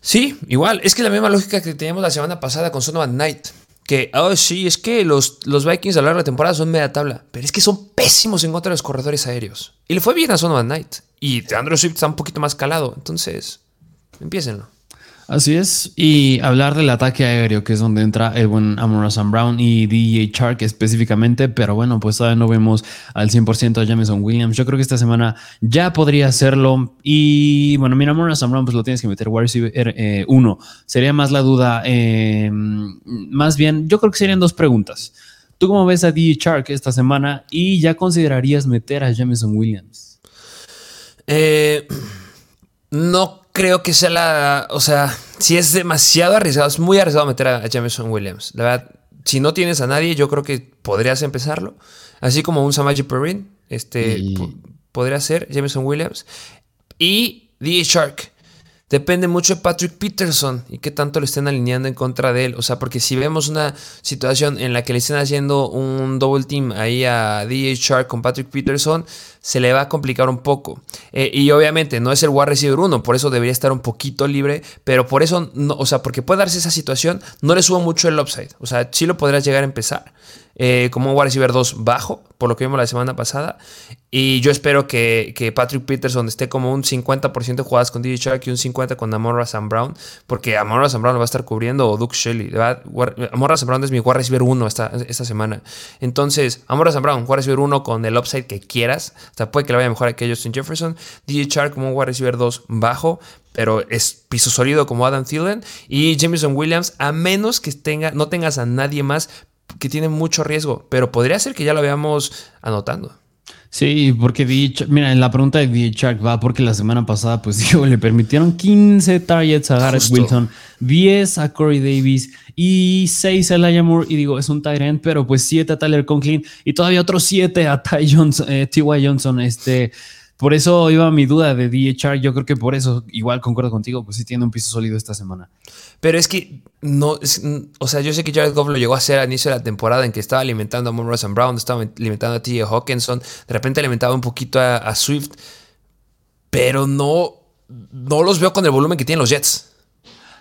Speaker 1: Sí, igual, es que la misma lógica que teníamos la semana pasada con Sonovan Knight. Que, oh, sí, es que los, los Vikings a lo largo de la temporada son media tabla, pero es que son pésimos en contra de los corredores aéreos. Y le fue bien a Sonovan Knight. Y Andrew Swift está un poquito más calado, entonces, empiécenlo.
Speaker 2: Así es, y hablar del ataque aéreo, que es donde entra el buen Amon Sam Brown y DJ Chark específicamente, pero bueno, pues todavía no vemos al 100% a Jameson Williams. Yo creo que esta semana ya podría hacerlo. Y bueno, mira, Amon Sam Brown, pues lo tienes que meter wide receiver 1. Eh, Sería más la duda, eh, más bien, yo creo que serían dos preguntas. ¿Tú cómo ves a DJ Chark esta semana y ya considerarías meter a Jameson Williams?
Speaker 1: Eh, no creo que sea la. O sea, si es demasiado arriesgado, es muy arriesgado meter a Jameson Williams. La verdad, si no tienes a nadie, yo creo que podrías empezarlo. Así como un Samaji Perrin, este podría ser Jameson Williams. Y DJ Shark. Depende mucho de Patrick Peterson y qué tanto le estén alineando en contra de él. O sea, porque si vemos una situación en la que le estén haciendo un double team ahí a Shark con Patrick Peterson, se le va a complicar un poco. Eh, y obviamente no es el wide receiver 1, por eso debería estar un poquito libre, pero por eso, no, o sea, porque puede darse esa situación, no le subo mucho el upside. O sea, sí lo podrás llegar a empezar eh, como un wide receiver 2 bajo, por lo que vimos la semana pasada. Y yo espero que, Patrick Peterson esté como un 50% de jugadas con DJ Shark y un 50% con Amorra Sam Brown, porque Amorra Sam Brown lo va a estar cubriendo o Duke Shelley. Amorra Sam Brown es mi wide receiver 1 esta, esta semana. Entonces, Amorra Sam Brown, wide receiver 1 con el upside que quieras. O sea, puede que le vaya mejor que Justin Jefferson. DJ Shark como un wide receiver 2 bajo, pero es piso sólido como Adam Thielen. Y Jameson Williams, a menos que tenga, no tengas a nadie más que tiene mucho riesgo, pero podría ser que ya lo veamos anotando.
Speaker 2: Sí, porque mira, en la pregunta de DJ va porque la semana pasada, pues digo, le permitieron 15 targets a Garrett Wilson, 10 a Corey Davis y 6 a Elijah Moore. Y digo, es un tight end, pero pues 7 a Tyler Conklin y todavía otros 7 a Ty Johnson, eh, T.Y. Johnson. Este, por eso iba mi duda de DHR. Yo creo que por eso, igual concuerdo contigo, pues sí tiene un piso sólido esta semana.
Speaker 1: Pero es que no, o sea, yo sé que Jared Goff lo llegó a hacer al inicio de la temporada en que estaba alimentando a Monroe Brown, estaba alimentando a T.J. Hawkinson, de repente alimentaba un poquito a, Swift, pero no, no los veo con el volumen que tienen los Jets.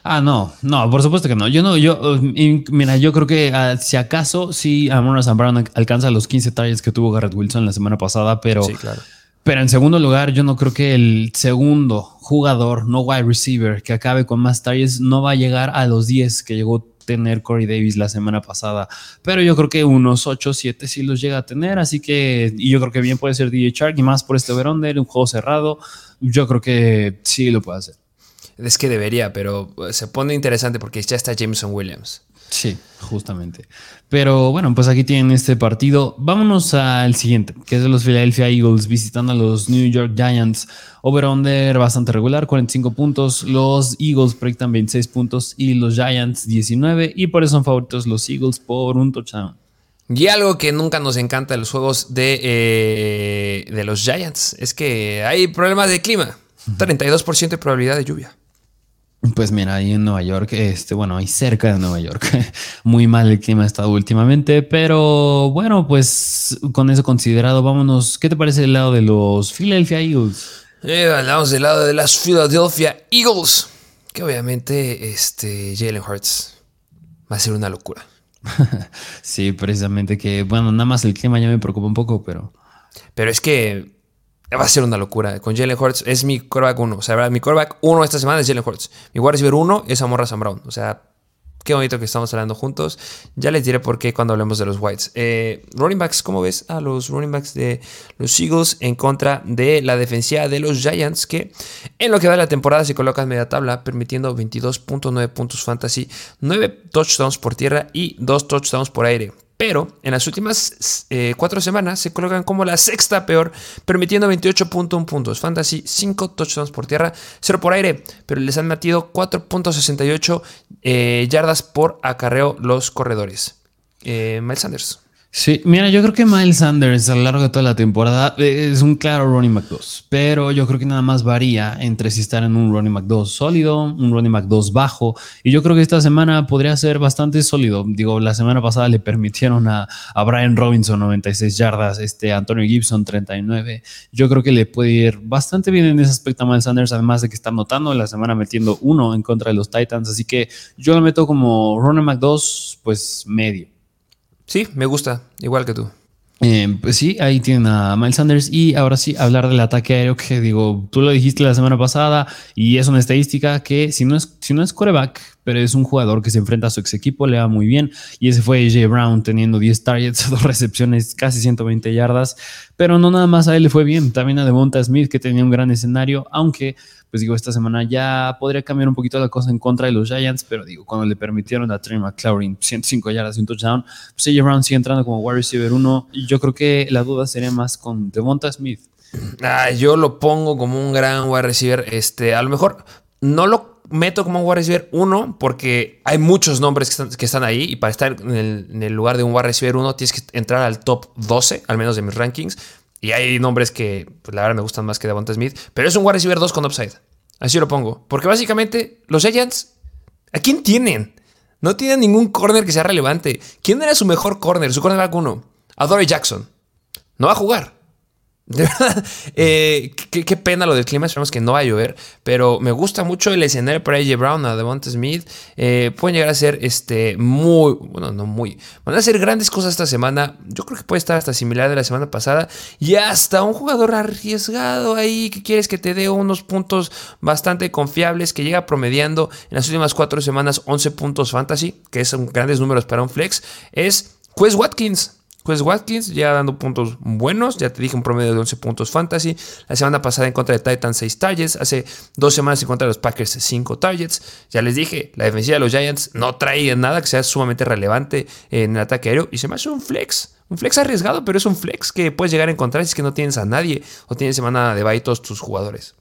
Speaker 2: Ah, no, no, por supuesto que no. Yo no, yo, mira, yo creo que ah, si acaso sí, Amon Brown alcanza los 15 targets que tuvo Garrett Wilson la semana pasada, pero sí, claro. Pero en segundo lugar, yo no creo que el segundo jugador, no wide receiver, que acabe con más targets, no va a llegar a los 10 que llegó a tener Corey Davis la semana pasada. Pero yo creo que unos 8 7 sí los llega a tener. Así que, y yo creo que bien puede ser DJ Shark y más por este over un juego cerrado. Yo creo que sí lo puede hacer.
Speaker 1: Es que debería, pero se pone interesante porque ya está Jameson Williams.
Speaker 2: Sí, justamente. Pero bueno, pues aquí tienen este partido. Vámonos al siguiente, que es de los Philadelphia Eagles visitando a los New York Giants. Over-under bastante regular, 45 puntos. Los Eagles proyectan 26 puntos y los Giants 19. Y por eso son favoritos los Eagles por un touchdown.
Speaker 1: Y algo que nunca nos encanta de los juegos de, eh, de los Giants es que hay problemas de clima. 32% de probabilidad de lluvia.
Speaker 2: Pues mira, ahí en Nueva York, este, bueno, ahí cerca de Nueva York, muy mal el clima ha estado últimamente, pero bueno, pues con eso considerado, vámonos. ¿Qué te parece el lado de los Philadelphia Eagles?
Speaker 1: Eh, hablamos del lado de las Philadelphia Eagles, que obviamente este Jalen Hurts va a ser una locura.
Speaker 2: sí, precisamente que, bueno, nada más el clima ya me preocupa un poco, pero...
Speaker 1: Pero es que va a ser una locura. Con Jalen Hurts es mi quarterback 1. O sea, mi quarterback 1 esta semana es Jalen Hurts. Mi wide receiver 1 es Amorra Sam Brown. O sea, qué bonito que estamos hablando juntos. Ya les diré por qué cuando hablemos de los Whites. Eh, running backs, ¿cómo ves a los running backs de los Eagles en contra de la defensiva de los Giants? Que en lo que va de la temporada se colocan media tabla, permitiendo 22.9 puntos fantasy, 9 touchdowns por tierra y 2 touchdowns por aire. Pero en las últimas eh, cuatro semanas se colocan como la sexta peor, permitiendo 28.1 puntos. Fantasy, 5 touchdowns por tierra, 0 por aire, pero les han metido 4.68 eh, yardas por acarreo los corredores. Eh, Miles Sanders.
Speaker 2: Sí, mira, yo creo que Miles Sanders a lo largo de toda la temporada eh, es un claro running back 2, pero yo creo que nada más varía entre si estar en un running back 2 sólido, un running back 2 bajo, y yo creo que esta semana podría ser bastante sólido. Digo, la semana pasada le permitieron a, a Brian Robinson 96 yardas, este Antonio Gibson 39. Yo creo que le puede ir bastante bien en ese aspecto a Miles Sanders, además de que está notando la semana metiendo uno en contra de los Titans, así que yo lo meto como running back 2, pues medio.
Speaker 1: Sí, me gusta, igual que tú.
Speaker 2: Eh, pues sí, ahí tienen a Miles Sanders. Y ahora sí, hablar del ataque aéreo, que digo, tú lo dijiste la semana pasada, y es una estadística que si no es, si no es coreback, pero es un jugador que se enfrenta a su ex equipo, le va muy bien. Y ese fue AJ Brown teniendo 10 targets, dos recepciones, casi 120 yardas. Pero no nada más a él le fue bien, también a Devonta Smith, que tenía un gran escenario, aunque pues digo, esta semana ya podría cambiar un poquito la cosa en contra de los Giants, pero digo, cuando le permitieron a Trey McLaurin 105 yardas y un touchdown, pues AJ Brown sigue entrando como wide receiver 1 y yo creo que la duda sería más con Devonta Smith.
Speaker 1: Ah, yo lo pongo como un gran wide receiver, este, a lo mejor no lo meto como un wide receiver 1 porque hay muchos nombres que están, ahí y para estar en el, lugar de un wide receiver 1 tienes que entrar al top 12, al menos de mis rankings. Y hay nombres que, pues, la verdad, me gustan más que Devonta Smith. Pero es un wide receiver 2 con upside. Así lo pongo. Porque básicamente, los Giants, ¿a quién tienen? No tienen ningún corner que sea relevante. ¿Quién era su mejor corner? Su cornerback 1. Dory Jackson. No va a jugar. Eh, qué, pena lo del clima. Esperamos que no va a llover. Pero me gusta mucho el escenario para AJ Brown, a Devonta Smith. Eh, pueden llegar a ser este, muy, bueno, no muy. Van a hacer grandes cosas esta semana. Yo creo que puede estar hasta similar de la semana pasada. Y hasta un jugador arriesgado ahí que quieres que te dé unos puntos bastante confiables. Que llega promediando en las últimas cuatro semanas 11 puntos fantasy, que son grandes números para un flex. Es Quest Watkins. Pues Watkins ya dando puntos buenos, ya te dije un promedio de 11 puntos fantasy. La semana pasada en contra de Titans 6 targets, hace dos semanas en contra de los Packers 5 targets. Ya les dije, la defensiva de los Giants no trae nada que sea sumamente relevante en el ataque aéreo y se me hace un flex. Un flex arriesgado, pero es un flex que puedes llegar a encontrar si es que no tienes a nadie o tienes semana de bye todos tus jugadores.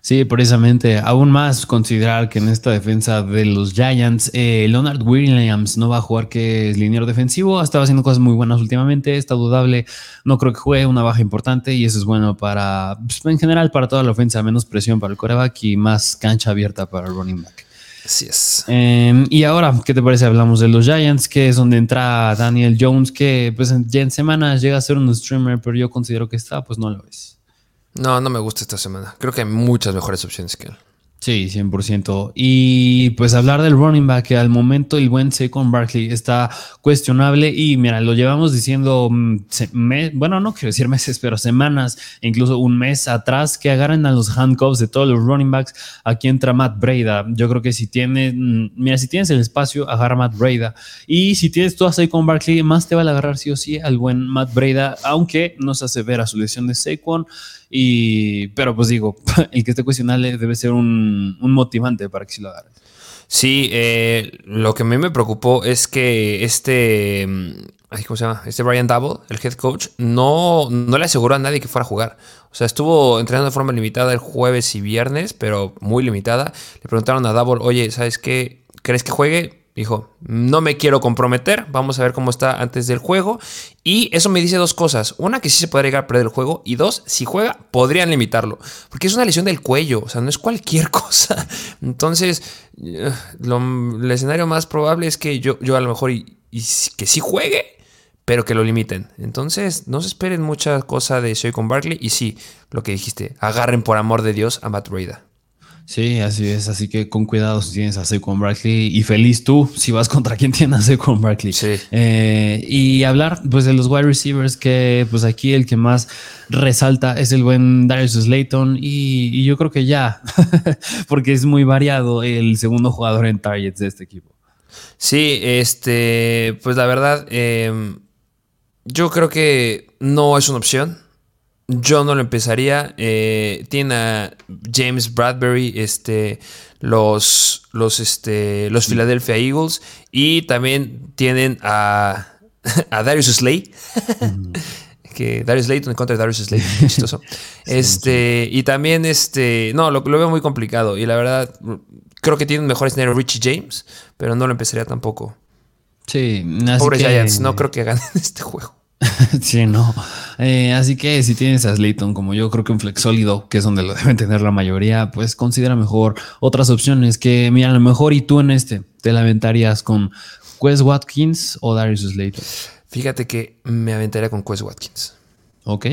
Speaker 2: Sí, precisamente. Aún más considerar que en esta defensa de los Giants, eh, Leonard Williams no va a jugar que es liniero defensivo. Estaba haciendo cosas muy buenas últimamente. Está dudable. No creo que juegue una baja importante y eso es bueno para, pues, en general, para toda la ofensa. Menos presión para el coreback y más cancha abierta para el running back.
Speaker 1: Así es.
Speaker 2: Em, y ahora, ¿qué te parece? Hablamos de los Giants, que es donde entra Daniel Jones, que pues ya en semanas llega a ser un streamer, pero yo considero que está, pues no lo es.
Speaker 1: No, no me gusta esta semana. Creo que hay muchas mejores opciones que él.
Speaker 2: Sí, 100%. Y pues hablar del running back, que al momento el buen Saquon Barkley está cuestionable y mira, lo llevamos diciendo, mm, bueno, no quiero decir meses, pero semanas, incluso un mes atrás, que agarren a los handcuffs de todos los running backs. Aquí entra Matt Breda. Yo creo que si tienes, mm, mira, si tienes el espacio, agarra a Matt Breda. Y si tienes tú a Saquon Barkley, más te va a agarrar sí o sí al buen Matt Breda, aunque no se hace ver a su lesión de Saquon. Y, pero pues digo, el que esté cuestionable debe ser un, motivante para que si lo agarres.
Speaker 1: Sí, eh, lo que a mí me preocupó es que este, mm, ¿cómo se llama? Este Brian Double, el head coach, no, no le aseguró a nadie que fuera a jugar. O sea, estuvo entrenando de forma limitada el jueves y viernes, pero muy limitada. Le preguntaron a Double, oye, ¿sabes qué? ¿Crees que juegue? Dijo, no me quiero comprometer, vamos a ver cómo está antes del juego. Y eso me dice dos cosas. Una, que sí se puede llegar a perder el juego. Y dos, si juega, podrían limitarlo. Porque es una lesión del cuello, o sea, no es cualquier cosa. Entonces, eh, el escenario más probable es que yo, yo a lo mejor y, que sí juegue, pero que lo limiten. Entonces, no se esperen mucha cosa de Soy con Barkley. Y sí, lo que dijiste, agarren por amor de Dios a Matt Breda.
Speaker 2: Sí, así es. Así que con cuidado si tienes a Saquon Barkley y feliz tú si vas contra quien tiene a Saquon Barkley.
Speaker 1: Sí.
Speaker 2: Eh, y hablar pues de los wide receivers que pues aquí el que más resalta es el buen Darius Slayton y, yo creo que ya, porque es muy variado el segundo jugador en targets de este equipo.
Speaker 1: Sí, este, pues la verdad, em, yo creo que no es una opción. Yo no lo empezaría. Eh, tiene a James Bradbury, este, los, los, este, los Philadelphia Eagles. Y también tienen a, a Darius Slay. que Darius Slay en contra de Darius Slay. Chistoso. este, y también, este, no, lo, lo, veo muy complicado. Y la verdad, creo que tiene un mejor escenario Richie James, pero no lo empezaría tampoco.
Speaker 2: Sí,
Speaker 1: Pobre Giants, no creo que ganen este juego.
Speaker 2: sí, no. Eh, así que si tienes a Slayton, como yo creo que un flex sólido, que es donde lo deben tener la mayoría, pues considera mejor otras opciones que, mira, a lo mejor y tú en este te lamentarías con Quest Watkins o Darius Slayton.
Speaker 1: Fíjate que me aventaría con Quest Watkins.
Speaker 2: Ok.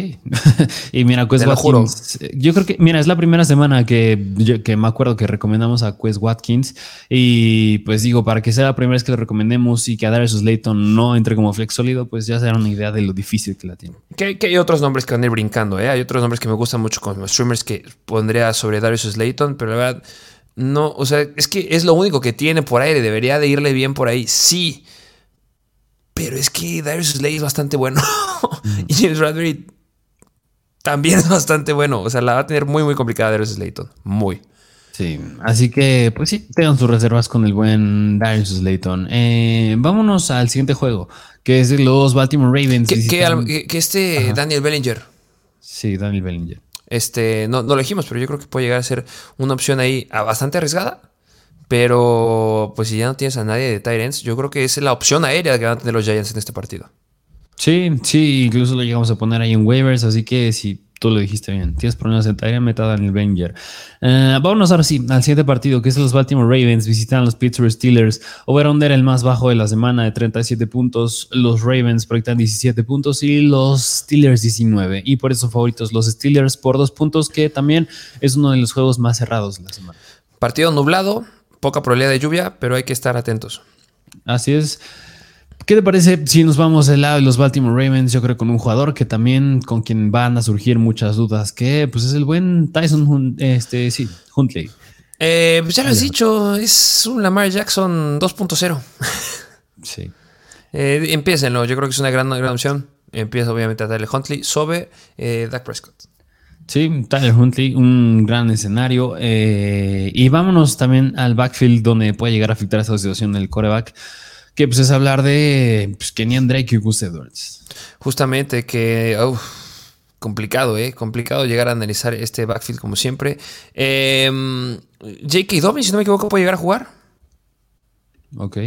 Speaker 2: y mira, Quest Watkins. Yo creo que, mira, es la primera semana que, que me acuerdo que recomendamos a Quest Watkins. Y pues digo, para que sea la primera vez que lo recomendemos y que a Darius Slayton no entre como flex sólido, pues ya se una idea de lo difícil que la tiene.
Speaker 1: Que, hay otros nombres que van a ir brincando, ¿eh? Hay otros nombres que me gustan mucho como streamers que pondría sobre Darius Slayton, pero la verdad, no, o sea, es que es lo único que tiene por aire. Debería de irle bien por ahí. Sí pero es que Darius Slay es bastante bueno. y James Bradbury también es bastante bueno. O sea, la va a tener muy, muy complicada Darius Slayton. Muy.
Speaker 2: Sí, así que pues sí, tengan sus reservas con el buen Darius Slayton. Eh, vámonos al siguiente juego, que es de los Baltimore Ravens.
Speaker 1: Que, este Daniel Bellinger.
Speaker 2: Sí, Daniel Bellinger.
Speaker 1: Este, no, no lo dijimos, pero yo creo que puede llegar a ser una opción ahí bastante arriesgada. Pero pues si ya no tienes a nadie de Tyrants, yo creo que es la opción aérea que van a tener los Giants en este partido.
Speaker 2: Sí, sí, incluso lo llegamos a poner ahí en waivers, así que si tú lo dijiste bien, tienes problemas en Tyrant, meta Daniel Wenger. Uh, vámonos ahora sí al siguiente partido, que es los Baltimore Ravens, visitan a los Pittsburgh Steelers. Over-under el más bajo de la semana de 37 puntos, los Ravens proyectan 17 puntos y los Steelers 19. Y por eso favoritos los Steelers por dos puntos, que también es uno de los juegos más cerrados de la semana.
Speaker 1: Partido nublado, poca probabilidad de lluvia, pero hay que estar atentos.
Speaker 2: Así es. ¿Qué te parece si nos vamos del lado de los Baltimore Ravens? Yo creo con un jugador que también con quien van a surgir muchas dudas, que pues es el buen Tyson, este, sí, Huntley.
Speaker 1: Eh, pues ya lo has dicho, es un Lamar Jackson 2.0.
Speaker 2: sí.
Speaker 1: Eh, empiecenlo, yo creo que es una gran, gran opción. Empieza obviamente a darle Huntley sobre eh, Dak Prescott.
Speaker 2: Sí, Tyler Huntley, un gran escenario. Eh, y vámonos también al backfield donde puede llegar a afectar esa situación del coreback, que pues es hablar de pues, Kenyan Drake y Gus Edwards.
Speaker 1: Justamente que... complicado, ¿eh? Complicado llegar a analizar este backfield como siempre. Eh, J.K. Dobbins, si no me equivoco, puede llegar a jugar.
Speaker 2: Ok.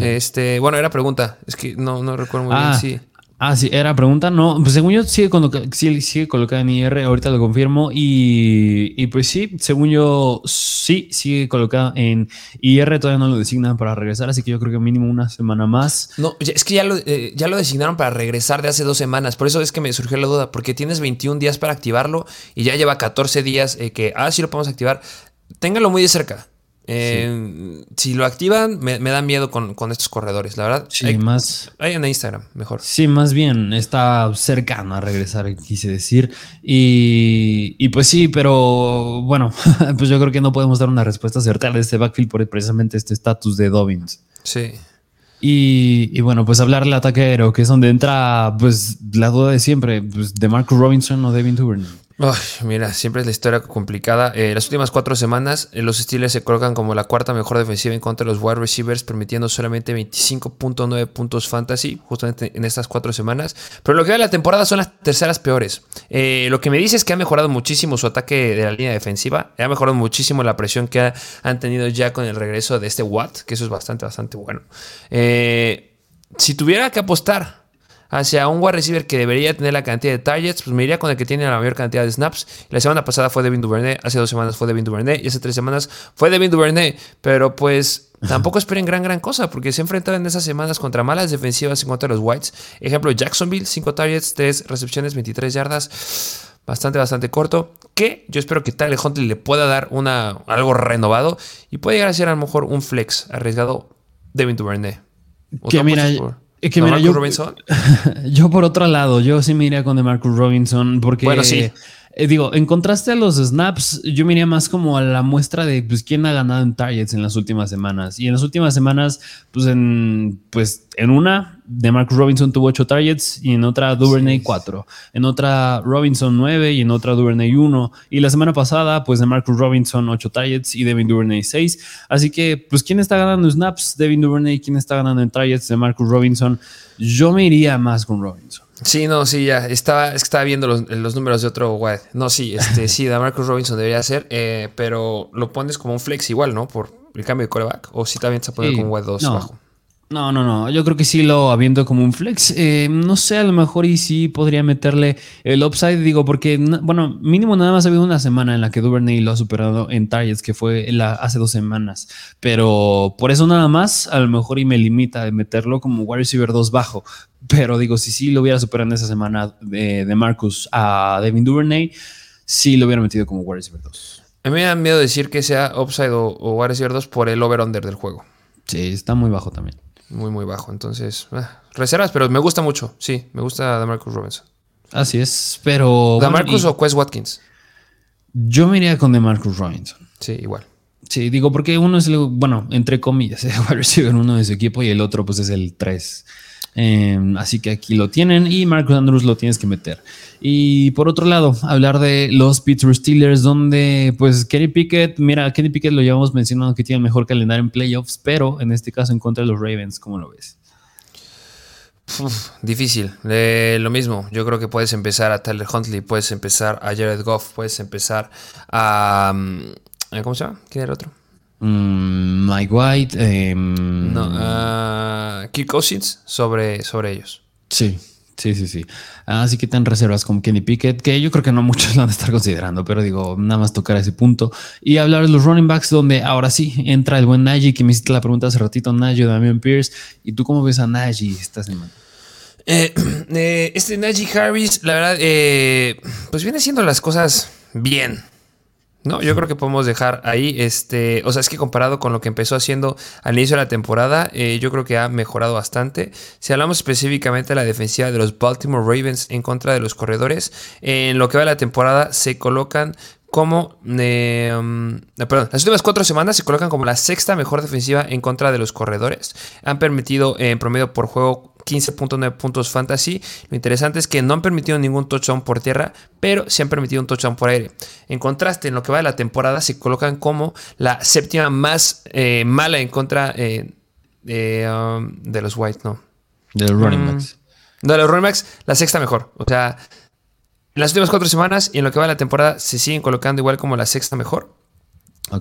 Speaker 1: este, bueno, era pregunta. Es que no, no recuerdo muy bien ah, si.
Speaker 2: Ah, sí, era pregunta. No, pues según yo sigue, sí, sigue colocada en IR, ahorita lo confirmo. Y, pues sí, según yo sí sigue colocada en IR, todavía no lo designan para regresar, así que yo creo que mínimo una semana más.
Speaker 1: No, es que ya lo, eh, ya lo designaron para regresar de hace dos semanas, por eso es que me surgió la duda, porque tienes 21 días para activarlo y ya lleva 14 días eh, que, ah, sí lo podemos activar. Téngalo muy de cerca. Eh, si lo activan, me, da miedo con, estos corredores, la verdad.
Speaker 2: Sí, más.
Speaker 1: Hay en Instagram, mejor.
Speaker 2: Sí, más bien está cercano a regresar, quise decir. Y, pues sí, pero bueno, pues yo creo que no podemos dar una respuesta certera de este backfield por precisamente este estatus de Dobbins.
Speaker 1: Sí.
Speaker 2: Y, bueno, pues hablar del ataque aéreo, que es donde entra pues la duda de siempre, pues, de Marco Robinson o Devin Duvernay
Speaker 1: mira, siempre es la historia complicada. Eh, las últimas cuatro semanas, eh, los Steelers se colocan como la cuarta mejor defensiva en contra de los wide receivers, permitiendo solamente 25.9 puntos fantasy, justamente en estas cuatro semanas. Pero lo que va de la temporada son las terceras peores. Eh, lo que me dice es que ha mejorado muchísimo su ataque de la línea defensiva, ha mejorado muchísimo la presión que han tenido ya con el regreso de este Watt, que eso es bastante, bastante bueno. si tuviera que apostar hacia un wide receiver que debería tener la cantidad de targets, pues me iría con el que tiene la mayor cantidad de snaps. La semana pasada fue Devin Duvernay, hace dos semanas fue Devin Duvernay y hace tres semanas fue Devin Duvernay. Pero pues tampoco esperen gran gran cosa porque se enfrentaron en esas semanas contra malas defensivas en contra de los Whites. Ejemplo, Jacksonville, 5 targets, 3 recepciones, 23 yardas. Bastante, bastante corto. Que yo espero que Tyler Huntley le pueda dar una, algo renovado y puede llegar a ser a lo mejor un flex arriesgado Devin Duvernay.
Speaker 2: Que mira, que mira, yo, Robinson? yo por otro lado, yo sí me iría con Marcus Robinson porque bueno, sí. Eh, digo, en contraste a los snaps, yo me iría más como a la muestra de pues, quién ha ganado en targets en las últimas semanas. Y en las últimas semanas, pues en, pues, en una, de Marcus Robinson tuvo 8 targets y en otra Duvernay 4. En otra Robinson 9 y en otra Duvernay 1. Y la semana pasada, pues de Marcus Robinson 8 targets y Devin Duvernay 6. Así que, pues, ¿quién está ganando snaps? Devin Duvernay. ¿Quién está ganando en targets de Marcus Robinson? Yo me iría más con Robinson.
Speaker 1: Sí, no, sí, ya. Estaba, es que estaba viendo los, números de otro wide. No, sí, este, sí, Marcus Robinson debería ser, eh, pero lo pones como un flex igual, ¿no? Por el cambio de coreback. O si también se puede con un wide 2 bajo.
Speaker 2: No, no, no. Yo creo que sí lo habiendo como un flex. Eh, no sé, a lo mejor y sí podría meterle el upside, digo, porque, bueno, mínimo nada más ha habido una semana en la que Duvernay lo ha superado en targets, que fue la, hace dos semanas. Pero por eso nada más, a lo mejor y me limita de meterlo como wide receiver 2 bajo. Pero digo, si sí lo hubiera superado en esa semana de, Marcus a Devin Duvernay, sí lo hubiera metido como wide receiver 2.
Speaker 1: A mí me da miedo decir que sea upside o, o wide receiver 2 por el over-under del juego.
Speaker 2: Sí, está muy bajo también
Speaker 1: muy, muy bajo. Entonces, ah, reservas, pero me gusta mucho. Sí, me gusta Damarcus Robinson.
Speaker 2: Así es, pero.
Speaker 1: ¿Damarcus o Quest Watkins?
Speaker 2: Yo me iría con Damarcus Robinson.
Speaker 1: Sí, igual.
Speaker 2: Sí, digo, porque uno es el, bueno, entre comillas, el uno de su equipo y el otro, pues es el 3. Em, así que aquí lo tienen y Marcus Andrews lo tienes que meter. Y por otro lado, hablar de los Pittsburgh Steelers, donde pues Kenny Pickett, mira, Kenny Pickett lo llevamos mencionando que tiene el mejor calendario en playoffs, pero en este caso en contra de los Ravens, ¿cómo lo ves?
Speaker 1: difícil, lo mismo. Yo creo que puedes empezar a Tyler Huntley, puedes empezar a Jared Goff, puedes empezar a. Mm, ¿Cómo se llama? ¿Quién era otro?
Speaker 2: Mm, Mike White. Em,
Speaker 1: no, uh, Kirk Cousins sobre, sobre ellos.
Speaker 2: Sí, sí, sí, sí. Así que tan reservas como Kenny Pickett, que yo creo que no muchos lo van a estar considerando, pero digo, nada más tocar ese punto. Y hablar de los running backs, donde ahora sí entra el buen Najee, que me hiciste la pregunta hace ratito, Najee, Damian Pierce. ¿Y tú cómo ves a Najee esta semana?
Speaker 1: Eh, eh, este Najee Harris, la verdad, eh, pues viene haciendo las cosas bien. No, yo creo que podemos dejar ahí, este, o sea, es que comparado con lo que empezó haciendo al inicio de la temporada, eh, yo creo que ha mejorado bastante. Si hablamos específicamente de la defensiva de los Baltimore Ravens en contra de los corredores, en lo que va de la temporada se colocan como, eh, um, perdón, las últimas cuatro semanas se colocan como la sexta mejor defensiva en contra de los corredores. Han permitido en promedio por juego 15.9 puntos fantasy. Lo interesante es que no han permitido ningún touchdown por tierra, pero sí han permitido un touchdown por aire. En contraste, en lo que va de la temporada, se colocan como la séptima más eh, mala en contra eh, um, de los White, ¿no?
Speaker 2: De los running mm. backs.
Speaker 1: de los running backs, la sexta mejor. O sea, en las últimas cuatro semanas y en lo que va de la temporada se siguen colocando igual como la sexta mejor.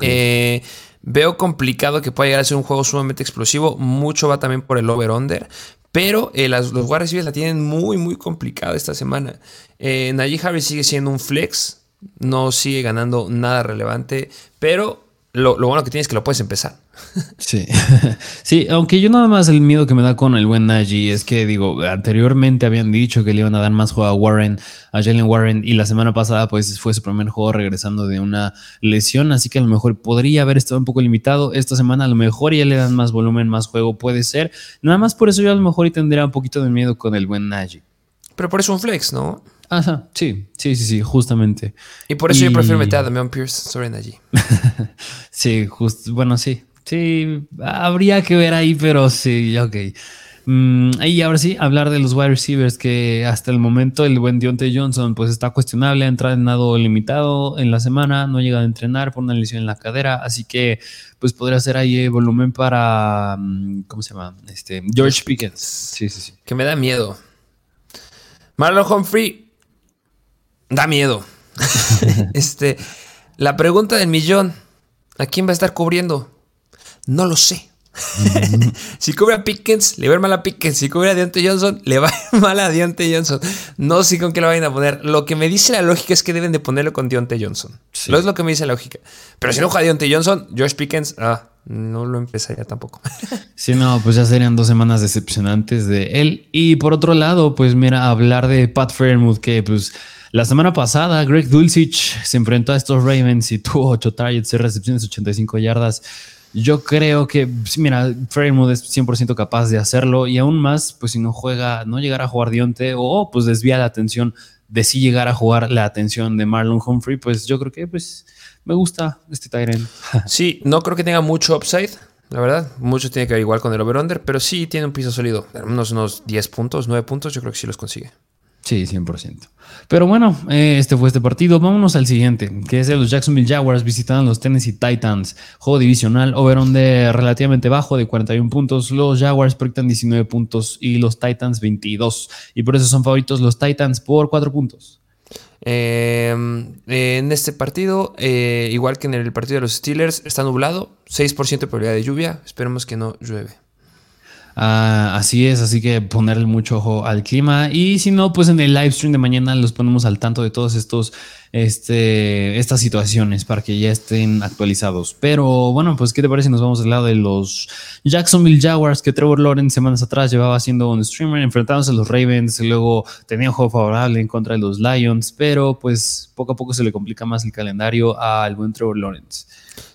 Speaker 1: Eh, veo complicado que pueda llegar a ser un juego sumamente explosivo. Mucho va también por el over-under. Pero eh, los Warriors la tienen muy, muy complicada esta semana. Eh, Najee Harris sigue siendo un flex, no sigue ganando nada relevante, pero lo, bueno que tienes es que lo puedes empezar.
Speaker 2: Sí, sí, aunque yo nada más el miedo que me da con el buen Najee es que digo, anteriormente habían dicho que le iban a dar más juego a Warren, a Jalen Warren, y la semana pasada pues fue su primer juego regresando de una lesión, así que a lo mejor podría haber estado un poco limitado. Esta semana a lo mejor ya le dan más volumen, más juego, puede ser. Nada más por eso yo a lo mejor y tendría un poquito de miedo con el buen Najee.
Speaker 1: Pero por eso un flex, ¿no?
Speaker 2: Ajá, sí, sí, sí, sí, justamente.
Speaker 1: Y por eso yo prefiero meter a Damian Pierce sobre Najee.
Speaker 2: sí, justo, bueno, sí, sí, habría que ver ahí, pero sí, ok. Mm, y ahora sí, hablar de los wide receivers que hasta el momento el buen Deontay Johnson pues está cuestionable, ha entrenado limitado en la semana, no llega a entrenar por una lesión en la cadera, así que pues podría ser ahí volumen para, mm, ¿cómo se llama? Este, George Pickens. Sí, sí, sí.
Speaker 1: Que me da miedo. Marlon Humphrey Da miedo. este, la pregunta del millón. ¿A quién va a estar cubriendo? No lo sé. si cubre a Pickens, le va a ir mal a Pickens. Si cubre a Deontay Johnson, le va a ir mal a Deontay Johnson. No sé con qué lo vayan a poner. Lo que me dice la lógica es que deben de ponerlo con Deontay Johnson. Lo es lo que me dice la lógica. Pero si no juega Deontay Johnson, George Pickens, ah, no lo empezaría tampoco.
Speaker 2: sí, no, pues ya serían dos semanas decepcionantes de él. Y por otro lado, pues mira, hablar de Pat Fairmouth, que pues la semana pasada, Greg Dulcich se enfrentó a estos Ravens y tuvo 8 targets, 6 recepciones, 85 yardas. Yo creo que, mira, Fairmouth es 100% capaz de hacerlo y aún más, pues si no juega, no llegar a jugar Dionte o pues desvía la atención de si llegar a jugar la atención de Marlon Humphrey, pues yo creo que pues me gusta este Tyrant.
Speaker 1: Sí, no creo que tenga mucho upside, la verdad. Mucho tiene que ver igual con el over-under, pero sí tiene un piso sólido. Unos, unos 10 puntos, 9 puntos, yo creo que sí los consigue.
Speaker 2: Sí, 100%. Pero bueno, eh, este fue este partido. Vámonos al siguiente, que es de los Jacksonville Jaguars visitando los Tennessee Titans. Juego divisional, over de relativamente bajo de 41 puntos. Los Jaguars proyectan 19 puntos y los Titans 22. Y por eso son favoritos los Titans por 4 puntos.
Speaker 1: Em, en este partido, eh, igual que en el partido de los Steelers, está nublado, 6% de probabilidad de lluvia. Esperemos que no llueve.
Speaker 2: Ah, así es, así que ponerle mucho ojo al clima. Y si no, pues en el live stream de mañana los ponemos al tanto de todos estos, este, estas situaciones para que ya estén actualizados. Pero bueno, pues, ¿qué te parece nos vamos al lado de los Jacksonville Jaguars que Trevor Lawrence semanas atrás llevaba siendo un streamer, enfrentándose a los Ravens, y luego tenía un juego favorable en contra de los Lions, pero pues poco a poco se le complica más el calendario al buen Trevor Lawrence.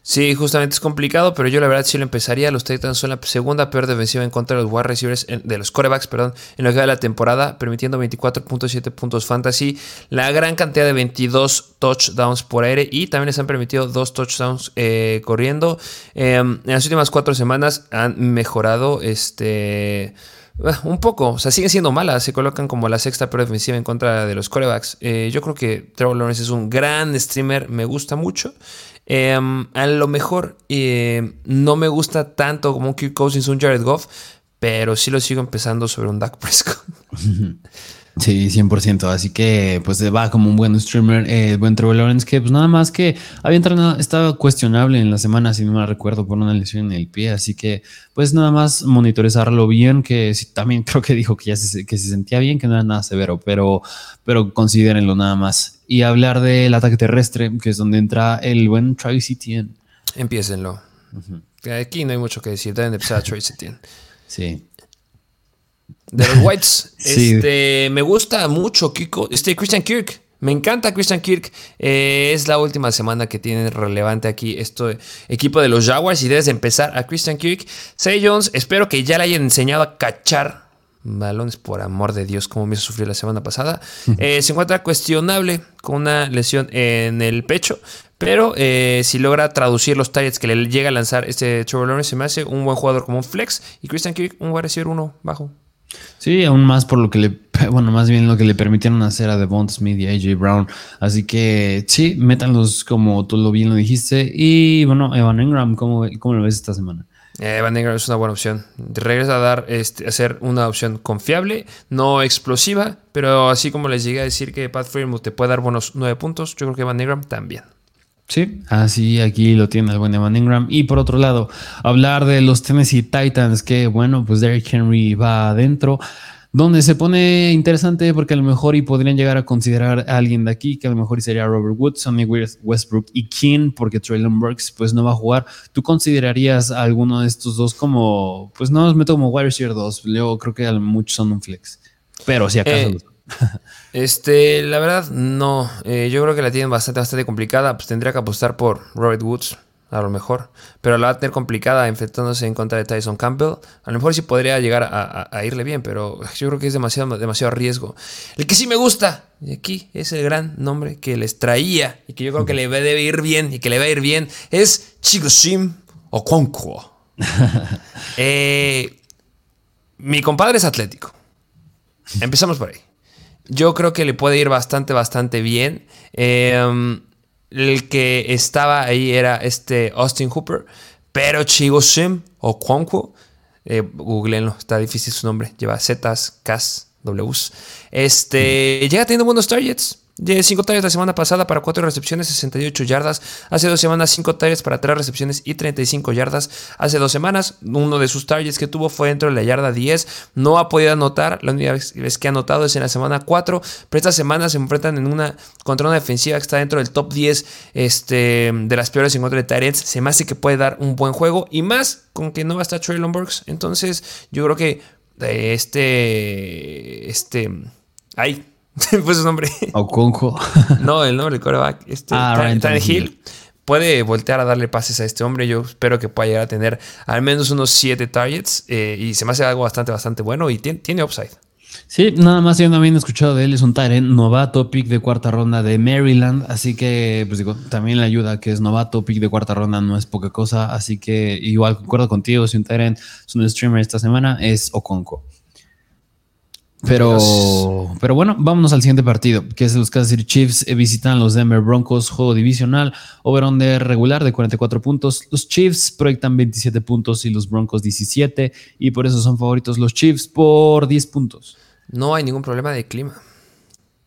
Speaker 1: Sí, justamente es complicado, pero yo la verdad sí lo empezaría. Los Titans son la segunda peor defensiva en contra de los wide receivers, de los corebacks, perdón, en lo que de la temporada, permitiendo 24.7 puntos fantasy, la gran cantidad de 22 touchdowns por aire y también les han permitido dos touchdowns eh, corriendo. Em, en las últimas cuatro semanas han mejorado este... Eh, un poco, o sea, siguen siendo malas, se colocan como la sexta peor defensiva en contra de los corebacks. Eh, yo creo que Trevor Lawrence es un gran streamer, me gusta mucho. Em, a lo mejor eh, no me gusta tanto como un Kirk Cousins, un Jared Goff, pero sí lo sigo empezando sobre un Dak Prescott.
Speaker 2: Sí, 100%. Así que pues va como un buen streamer, eh, buen Trevor Lawrence, que pues nada más que había entrenado, estaba cuestionable en la semana, si no me recuerdo, por una lesión en el pie. Así que pues nada más monitorizarlo bien, que sí, también creo que dijo que ya se, que se sentía bien, que no era nada severo, pero, pero considérenlo nada más. Y hablar del ataque terrestre, que es donde entra el buen Travis Etienne.
Speaker 1: Empiécenlo. Aquí no hay mucho que decir, deben empezar a Travis Etienne.
Speaker 2: Sí.
Speaker 1: De los Whites. Este, me gusta mucho Kiko. Este, Christian Kirk. Me encanta Christian Kirk. Eh, es la última semana que tiene relevante aquí este equipo de los Jaguars y debes empezar a Christian Kirk. Say Jones, espero que ya le hayan enseñado a cachar balones por amor de Dios, como me hizo sufrir la semana pasada. Eh, se encuentra cuestionable con una lesión en el pecho, pero eh, si logra traducir los targets que le llega a lanzar este Trevor Lawrence, se me hace un buen jugador como un flex y Christian Kirk un wide receiver uno bajo.
Speaker 2: Sí, aún más por lo que le, bueno, más bien lo que le permitieron hacer a Devon Smith y a AJ Brown. Así que sí, métanlos como tú lo bien lo dijiste. Y bueno, Evan Engram, ¿cómo, cómo lo ves esta semana?
Speaker 1: Evan Engram es una buena opción. Regresa a dar, este, ser una opción confiable, no explosiva, pero así como les llegué a decir que Pat Freeman te puede dar buenos nueve puntos, yo creo que Evan Engram también.
Speaker 2: Sí, así aquí lo tiene el buen Evan Ingram. Y por otro lado, hablar de los Tennessee Titans, que bueno, pues Derrick Henry va adentro, donde se pone interesante porque a lo mejor y podrían llegar a considerar a alguien de aquí, que a lo mejor sería Robert Woods, Sonny Westbrook y King, porque Traylon Burks pues no va a jugar. ¿Tú considerarías a alguno de estos dos como, pues no los meto como wide receiver 2, yo creo que muchos son un flex, pero si acaso...
Speaker 1: Eh, este, la verdad, no. Eh, yo creo que la tienen bastante, bastante complicada. Pues tendría que apostar por Robert Woods, a lo mejor. Pero la va a tener complicada enfrentándose en contra de Tyson Campbell. A lo mejor sí podría llegar a, irle bien, pero yo creo que es demasiado, demasiado riesgo. El que sí me gusta, y aquí es el gran nombre que les traía y que yo creo que le debe ir bien y que le va a ir bien, es Chigoshim Okonkwo. eh, mi compadre es atlético. Empezamos por ahí. Yo creo que le puede ir bastante, bastante bien. Em, el que estaba ahí era este Austin Hooper, pero Chigo Sim o Kwanku, eh, googleenlo, está difícil su nombre, lleva Zetas, Ks, Ws. Este, llega teniendo buenos targets. De 5 targets la semana pasada para 4 recepciones, 68 yardas. Hace dos semanas 5 targets para 3 recepciones y 35 yardas. Hace dos semanas uno de sus targets que tuvo fue dentro de la yarda 10. No ha podido anotar. La única vez que ha anotado es en la semana 4. Pero esta semana se enfrentan en una contra una defensiva que está dentro del top 10 este, de las peores en contra de targets. Se me hace que puede dar un buen juego. Y más con que no va a estar Traylon Burks. Entonces yo creo que este... Este... Ahí fue su nombre.
Speaker 2: Okonjo.
Speaker 1: no, el nombre del coreback. Este, ah, Hill puede voltear a darle pases a este hombre. Yo espero que pueda llegar a tener al menos unos 7 targets. Eh, y se me hace algo bastante, bastante bueno. Y tiene, upside.
Speaker 2: Sí, nada más yo no había escuchado de él. Es un Tyrant novato, pick de cuarta ronda de Maryland. Así que, pues digo, también le ayuda que es novato, pick de cuarta ronda no es poca cosa. Así que, igual concuerdo contigo. Si un Tyrant es un streamer esta semana, es Okonko. Pero, pero bueno, vámonos al siguiente partido, que es los Kansas City Chiefs eh, visitan los Denver Broncos, juego divisional, over-under regular de 44 puntos. Los Chiefs proyectan 27 puntos y los Broncos 17, y por eso son favoritos los Chiefs por 10 puntos.
Speaker 1: No hay ningún problema de clima.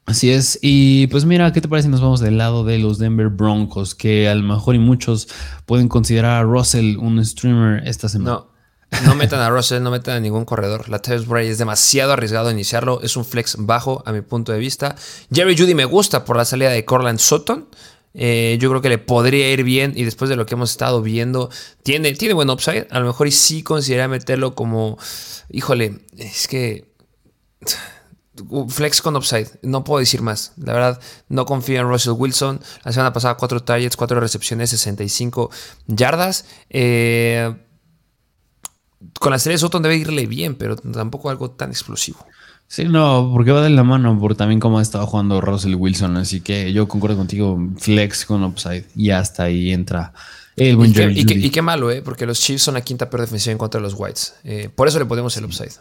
Speaker 2: Así es, y pues mira, ¿qué te parece si nos vamos del lado de los Denver Broncos? Que a lo mejor y muchos pueden considerar a Russell un streamer esta semana.
Speaker 1: No, No metan a Russell, no metan a ningún corredor. La Bray es demasiado arriesgado iniciarlo. Es un flex bajo a mi punto de vista. Jerry Judy me gusta por la salida de Corland Sutton. Eh, yo creo que le podría ir bien y después de lo que hemos estado viendo, tiene, tiene buen upside. A lo mejor y sí consideraría meterlo como, híjole, es que flex con upside, no puedo decir más. La verdad, no confío en Russell Wilson. La semana pasada, 4 targets, 4 recepciones, 65 yardas. Eh, con la serie de Sutton debe irle bien, pero tampoco algo tan explosivo.
Speaker 2: Sí, no, porque va de la mano por también cómo ha estado jugando Russell Wilson. Así que yo concuerdo contigo, flex con upside. Y hasta ahí entra el buen
Speaker 1: y, qué, y, qué, malo, ¿eh? Porque los Chiefs son la quinta peor defensiva en contra de los Whites. Eh, por eso le podemos el upside.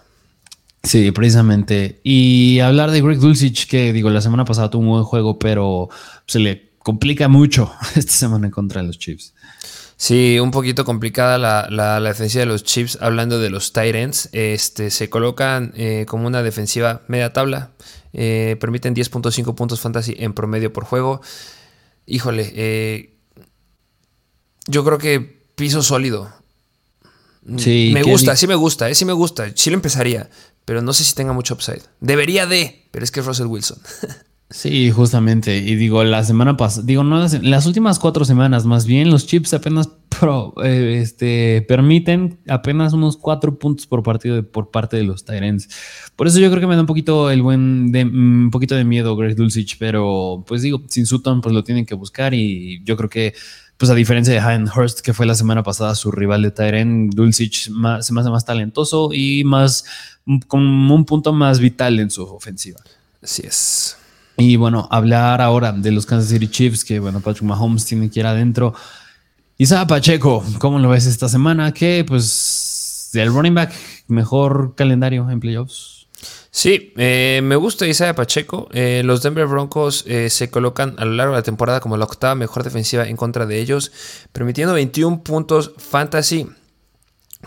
Speaker 2: Sí, precisamente. Y hablar de Greg Dulcich, que digo, la semana pasada tuvo un buen juego, pero se le complica mucho esta semana en contra de los Chiefs.
Speaker 1: Sí, un poquito complicada la, la, defensiva de los Chiefs. Hablando de los Titans, este, se colocan eh, como una defensiva media tabla. Eh, permiten 10.5 puntos fantasy en promedio por juego. Híjole, eh, yo creo que piso sólido. Sí, me gusta, sí me gusta, sí me gusta. Sí lo empezaría, pero no sé si tenga mucho upside. Debería de, pero es que es Russell Wilson.
Speaker 2: Sí, justamente. Y digo, la semana pasada, digo, no, las, últimas cuatro semanas, más bien, los chips apenas eh, este, permiten apenas unos cuatro puntos por partido por parte de los Tyrants. Por eso yo creo que me da un poquito el buen, de, mm, un poquito de miedo Greg Dulcich, pero pues digo, sin Sutton, pues lo tienen que buscar y yo creo que pues a diferencia de Hayden Hurst, que fue la semana pasada su rival de Tyrant, Dulcich se me hace más talentoso y más con un punto más vital en su ofensiva.
Speaker 1: Así es.
Speaker 2: Y bueno, hablar ahora de los Kansas City Chiefs, que bueno, Patrick Mahomes tiene que ir adentro. Isaiah Pacheco, ¿cómo lo ves esta semana? Que pues el running back, mejor calendario en playoffs.
Speaker 1: Sí, eh, me gusta Isaiah Pacheco. Eh, los Denver Broncos eh, se colocan a lo largo de la temporada como la octava mejor defensiva en contra de ellos, permitiendo 21 puntos fantasy.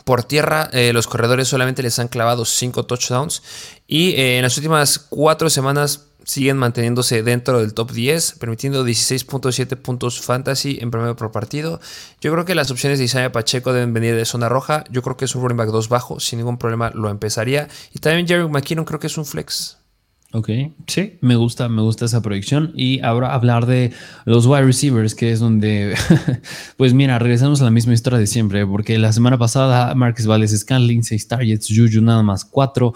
Speaker 1: Por tierra, los corredores solamente les han clavado 5 touchdowns. Y en las últimas 4 semanas siguen manteniéndose dentro del top 10, permitiendo 16.7 puntos fantasy en promedio por partido. Yo creo que las opciones de Isaiah Pacheco deben venir de zona roja. Yo creo que es un running back 2 bajo, sin ningún problema lo empezaría. Y también Jerry McKinnon creo que es un flex.
Speaker 2: Ok, sí, me gusta, me gusta esa proyección. Y ahora hablar de los wide receivers, que es donde, pues mira, regresamos a la misma historia de siempre, porque la semana pasada Marcus Valles Scanling, 6 targets, Juju nada más 4.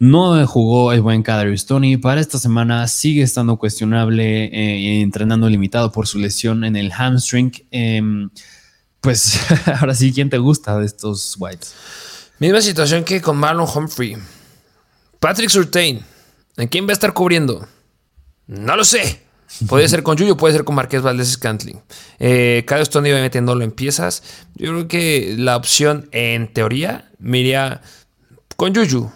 Speaker 2: No jugó el buen Kadarius Tony. Para esta semana sigue estando cuestionable, eh, entrenando limitado por su lesión en el hamstring. Em, pues ahora sí, ¿quién te gusta de estos Whites?
Speaker 1: Misma situación que con Marlon Humphrey. Patrick Surtain. ¿En quién va a estar cubriendo? No lo sé. Puede ser con Yuyu, puede ser con Marqués Valdés Scantling. Eh, Kadarius Tony obviamente no lo empiezas. Yo creo que la opción, en teoría, me con Yuyu.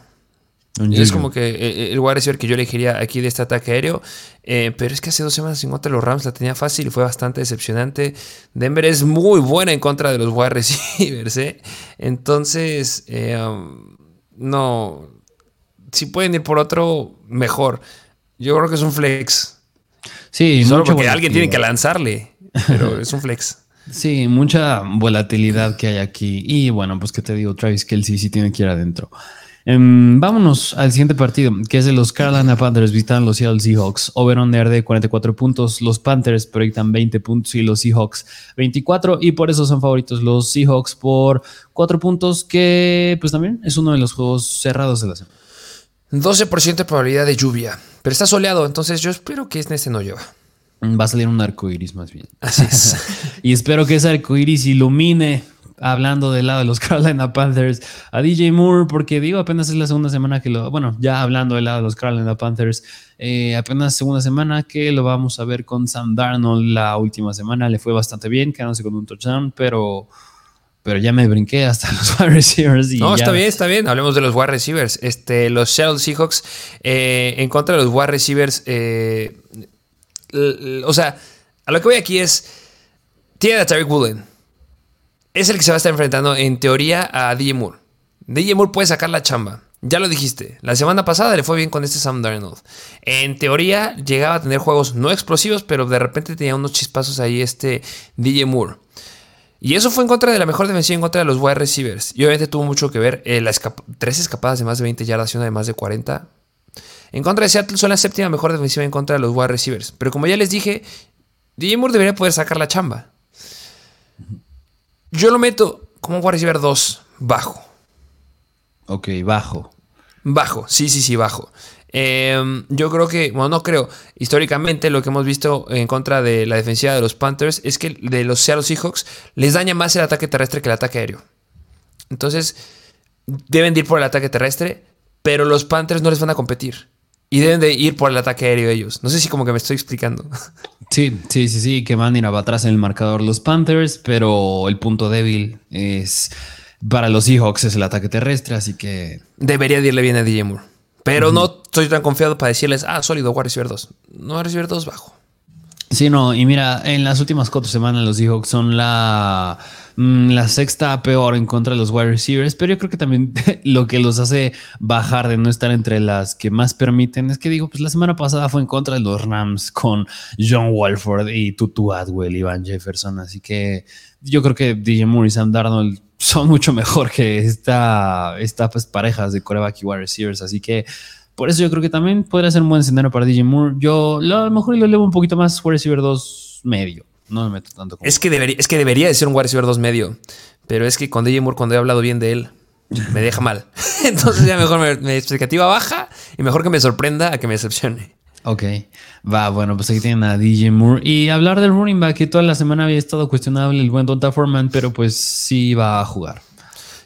Speaker 1: Es como que eh, eh, el wide receiver que yo elegiría aquí de este ataque aéreo. Eh, pero es que hace dos semanas en contra los Rams la tenía fácil y fue bastante decepcionante. Denver es muy buena en contra de los wide receivers. Entonces, um, no. Si pueden ir por otro, mejor. Yo creo que es un flex.
Speaker 2: Sí,
Speaker 1: solo porque alguien tiene que lanzarle. Pero es un flex.
Speaker 2: Sí, mucha volatilidad que hay aquí. Y bueno, pues que te digo, Travis Kelsey sí tiene que ir adentro. Em, vámonos al siguiente partido, que es de los Carolina Panthers visitan los Seattle Seahawks. Over-under de 44 puntos. Los Panthers proyectan 20 puntos y los Seahawks 24. Y por eso son favoritos los Seahawks por 4 puntos, que pues también es uno de los juegos cerrados de la semana.
Speaker 1: 12% de probabilidad de lluvia. Pero está soleado, entonces yo espero que este no llueva.
Speaker 2: Va a salir un arco iris más bien.
Speaker 1: Así es.
Speaker 2: y espero que ese arco iris ilumine hablando del lado de los Carolina Panthers a DJ Moore, porque digo, apenas es la segunda semana que lo, bueno, ya hablando del lado de los Carolina Panthers, eh, apenas segunda semana que lo vamos a ver con Sam Darnold la última semana, le fue bastante bien, quedándose con un touchdown, pero, pero ya me brinqué hasta los wide receivers.
Speaker 1: no, está bien, está bien, hablemos de los wide receivers. Este, los Seattle Seahawks eh, en contra de los wide receivers, eh, o sea, a lo que voy aquí es, tiene a Tariq Woolen es el que se va a estar enfrentando en teoría a DJ Moore. DJ Moore puede sacar la chamba. Ya lo dijiste, la semana pasada le fue bien con este Sam Darnold. En teoría llegaba a tener juegos no explosivos, pero de repente tenía unos chispazos ahí este DJ Moore. Y eso fue en contra de la mejor defensiva en contra de los wide receivers. Y obviamente tuvo mucho que ver eh, las tres escapadas de más de 20 yardas y una de más de 40. En contra de Seattle son la séptima mejor defensiva en contra de los wide receivers. Pero como ya les dije, DJ Moore debería poder sacar la chamba. Yo lo meto como un wide receiver 2, bajo.
Speaker 2: Ok, bajo.
Speaker 1: Bajo, sí, sí, sí, bajo. Em, yo creo que, bueno, no creo. Históricamente, lo que hemos visto en contra de la defensiva de los Panthers es que de los Seattle Seahawks les daña más el ataque terrestre que el ataque aéreo. Entonces, deben de ir por el ataque terrestre, pero los Panthers no les van a competir. Y deben de ir por el ataque aéreo ellos. No sé si como que me estoy explicando.
Speaker 2: Sí, sí, sí, sí, que van a ir atrás en el marcador los Panthers, pero el punto débil es para los Seahawks es el ataque terrestre, así que...
Speaker 1: Debería irle bien a DJ Moore. Pero no estoy tan confiado para decirles, ah, sólido, receiver 2. No, receiver 2 bajo.
Speaker 2: Sí, no, y mira, en las últimas cuatro semanas los Seahawks son la, mm, la sexta peor en contra de los wide receivers, pero yo creo que también lo que los hace bajar de no estar entre las que más permiten es que digo, pues la semana pasada fue en contra de los Rams con John Walford y Tutu Atwell y Van Jefferson, así que yo creo que DJ Moore y Sam Darnold son mucho mejor que esta, pues, parejas de coreback y wide receivers. Así que por eso yo creo que también podría ser un buen escenario para DJ Moore. Yo a lo mejor lo elevo un poquito más wide receiver 2 medio. No me meto tanto
Speaker 1: como. Es que, debería, es que debería de ser un wide receiver 2 medio. Pero es que con DJ Moore, cuando he hablado bien de él, me deja mal. Entonces ya mejor me, me expectativa baja y mejor que me sorprenda a que me decepcione.
Speaker 2: Ok, va, bueno, pues aquí tienen a DJ Moore. Y hablar del running back, que toda la semana había estado cuestionable el buen Donta Foreman, pero pues sí va a jugar.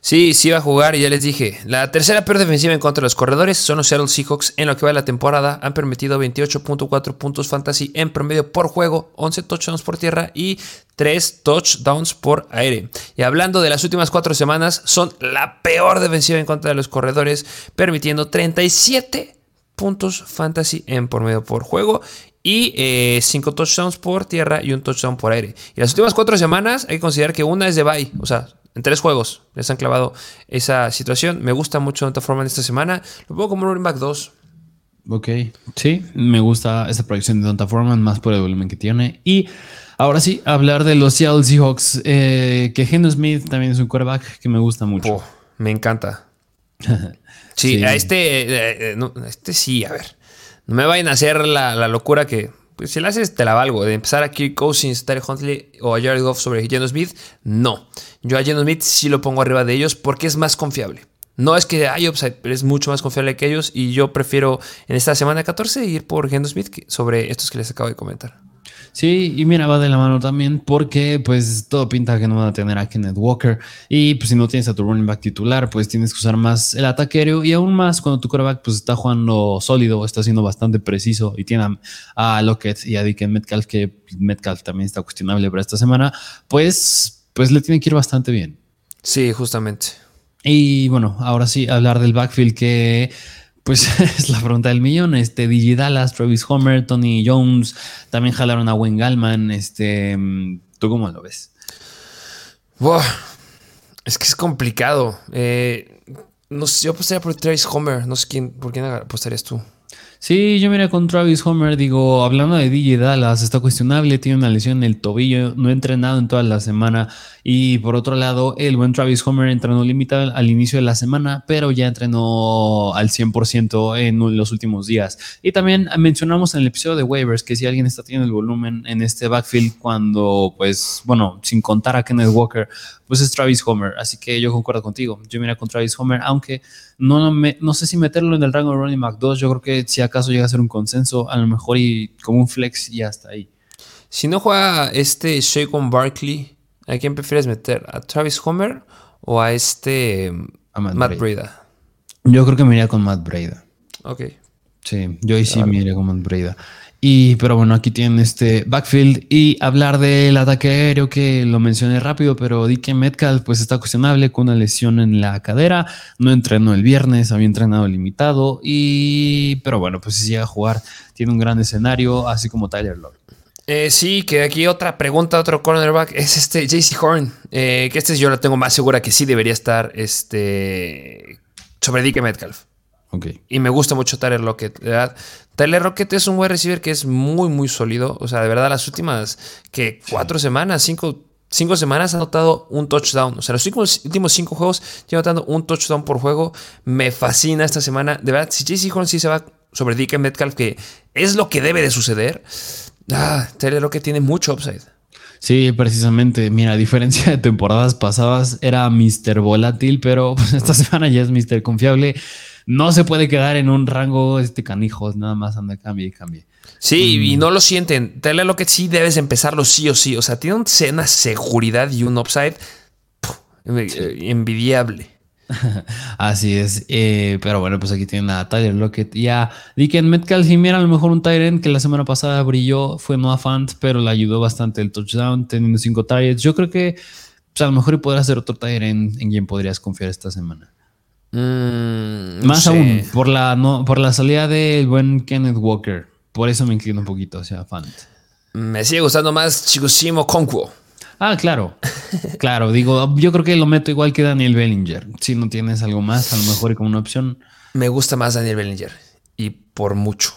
Speaker 1: Sí, sí va a jugar y ya les dije. La tercera peor defensiva en contra de los corredores son los Seattle Seahawks. En lo que va de la temporada han permitido 28.4 puntos fantasy en promedio por juego, 11 touchdowns por tierra y 3 touchdowns por aire. Y hablando de las últimas cuatro semanas, son la peor defensiva en contra de los corredores, permitiendo 37 puntos fantasy en por medio por juego y 5 eh, touchdowns por tierra y un touchdown por aire. Y las últimas cuatro semanas hay que considerar que una es de bye, o sea, en tres juegos les han clavado esa situación. Me gusta mucho Donta Foreman esta semana. Lo pongo como running back 2.
Speaker 2: Ok, sí, me gusta esta proyección de Donta Foreman, más por el volumen que tiene. Y ahora sí, hablar de los Seattle Seahawks, eh, que Geno Smith también es un quarterback que me gusta mucho. Oh,
Speaker 1: me encanta. Sí, a este, eh, eh, este sí, a ver. No me vayan a hacer la, locura que, pues, si la haces, te la valgo. De empezar a Kirk Cousins, Terry Huntley o a Jared Goff sobre Geno Smith, no. Yo a Geno Smith sí lo pongo arriba de ellos porque es más confiable. No es que hay upside, pero es mucho más confiable que ellos y yo prefiero en esta semana 14 ir por Geno Smith sobre estos que les acabo de comentar.
Speaker 2: Sí, y mira, va de la mano también porque pues todo pinta que no van a tener a Kenneth Walker y pues si no tienes a tu running back titular, pues tienes que usar más el ataque aéreo y aún más cuando tu quarterback pues está jugando sólido, está siendo bastante preciso y tiene a, Lockett y a Dick Metcalf que Metcalf también está cuestionable para esta semana, pues pues le tiene que ir bastante bien.
Speaker 1: Sí, justamente.
Speaker 2: Y bueno, ahora sí, hablar del backfield que pues es la pregunta del millón. Este, Digi Dallas, Travis Homer, Tony Jones, también jalaron a Wayne Gallman. Este, ¿Tú cómo lo ves?
Speaker 1: es que es complicado. Eh, no sé, yo apostaría por Travis Homer. No sé quién, por quién apostarías tú.
Speaker 2: Sí, yo mira con Travis Homer, digo, hablando de DJ Dallas, está cuestionable, tiene una lesión en el tobillo, no ha entrenado en toda la semana. Y por otro lado, el buen Travis Homer entrenó limitado al inicio de la semana, pero ya entrenó al 100% en los últimos días. Y también mencionamos en el episodio de waivers que si alguien está teniendo el volumen en este backfield cuando, pues, bueno, sin contar a Kenneth Walker, pues es Travis Homer. Así que yo concuerdo contigo. Yo mira con Travis Homer, aunque no, me, no sé si meterlo en el rango de running back 2. Yo creo que si acaso llega a ser un consenso, a lo mejor y como un flex y hasta ahí.
Speaker 1: Si no juega este Shaquan Barkley, ¿a quién prefieres meter? ¿A Travis Homer o a este Matt, Breda?
Speaker 2: Yo creo que me iría con Matt Breda.
Speaker 1: Ok.
Speaker 2: Sí, yo ahí sí me iría con Matt Breda. Y, pero bueno, aquí tienen este backfield y hablar del ataque aéreo que lo mencioné rápido, pero DK Metcalf pues está cuestionable con una lesión en la cadera, no entrenó el viernes, había entrenado limitado y, pero bueno, pues si llega a jugar, tiene un gran escenario, así como Tyler Lord.
Speaker 1: Eh, sí, que aquí otra pregunta, otro cornerback, es este JC Horn, eh, que este yo lo tengo más segura que sí debería estar este, sobre DK Metcalf. Y me gusta mucho Tyler Lockett. Tyler Lockett es un buen receiver que es muy, muy sólido. O sea, de verdad, las últimas que cuatro semanas, cinco, cinco semanas ha anotado un touchdown. O sea, los últimos, cinco juegos lleva anotando un touchdown por juego. Me fascina esta semana. De verdad, si JC Horn sí se va sobre DK Metcalf, que es lo que debe de suceder, ah, lo que tiene mucho upside.
Speaker 2: Sí, precisamente. Mira, a diferencia de temporadas pasadas, era Mr. Volátil, pero pues, esta semana ya es Mr. Confiable. No se puede quedar en un rango este canijos, nada más anda, cambie y cambie.
Speaker 1: Sí, y mm. no lo sienten. Tele lo que sí debes empezarlo sí o sí. O sea, tiene una seguridad y un upside eh, envidiable.
Speaker 2: Así es. Eh, pero bueno, pues aquí tienen a Tyler Lockett y a Dicken Metcalf. Y mira, a lo mejor un Tyrant que la semana pasada brilló fue Noah Fant, pero le ayudó bastante el touchdown, teniendo cinco targets. Yo creo que pues, a lo mejor podrá ser otro Tyrant en quien podrías confiar esta semana. Mm, Más aún, por la, no, por la salida del buen Kenneth Walker. Por eso me inclino un poquito hacia Fant.
Speaker 1: Me sigue gustando más Chigosimo Conquo.
Speaker 2: Ah, claro. claro, digo, yo creo que lo meto igual que Daniel Bellinger. Si no tienes algo más, a lo mejor como una opción.
Speaker 1: Me gusta más Daniel Bellinger. Y por mucho.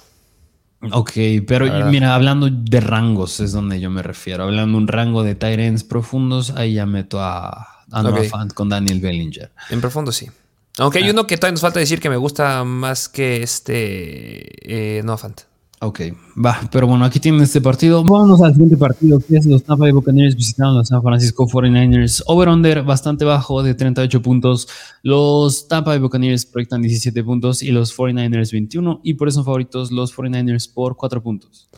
Speaker 2: Ok, pero mira, hablando de rangos es donde yo me refiero. Hablando de un rango de Tyrants profundos, ahí ya meto a, a Fant con Daniel Bellinger.
Speaker 1: En profundo sí. Aunque hay ah. uno que todavía nos falta decir que me gusta más que este eh, Noah Fant.
Speaker 2: Ok, va, pero bueno, aquí tienen este partido. Vámonos al siguiente partido, que es los Tampa Bay Buccaneers visitando los San Francisco 49ers. Over-under bastante bajo de 38 puntos. Los Tampa Bay Buccaneers proyectan 17 puntos y los 49ers 21. Y por eso son favoritos los 49ers por 4 puntos.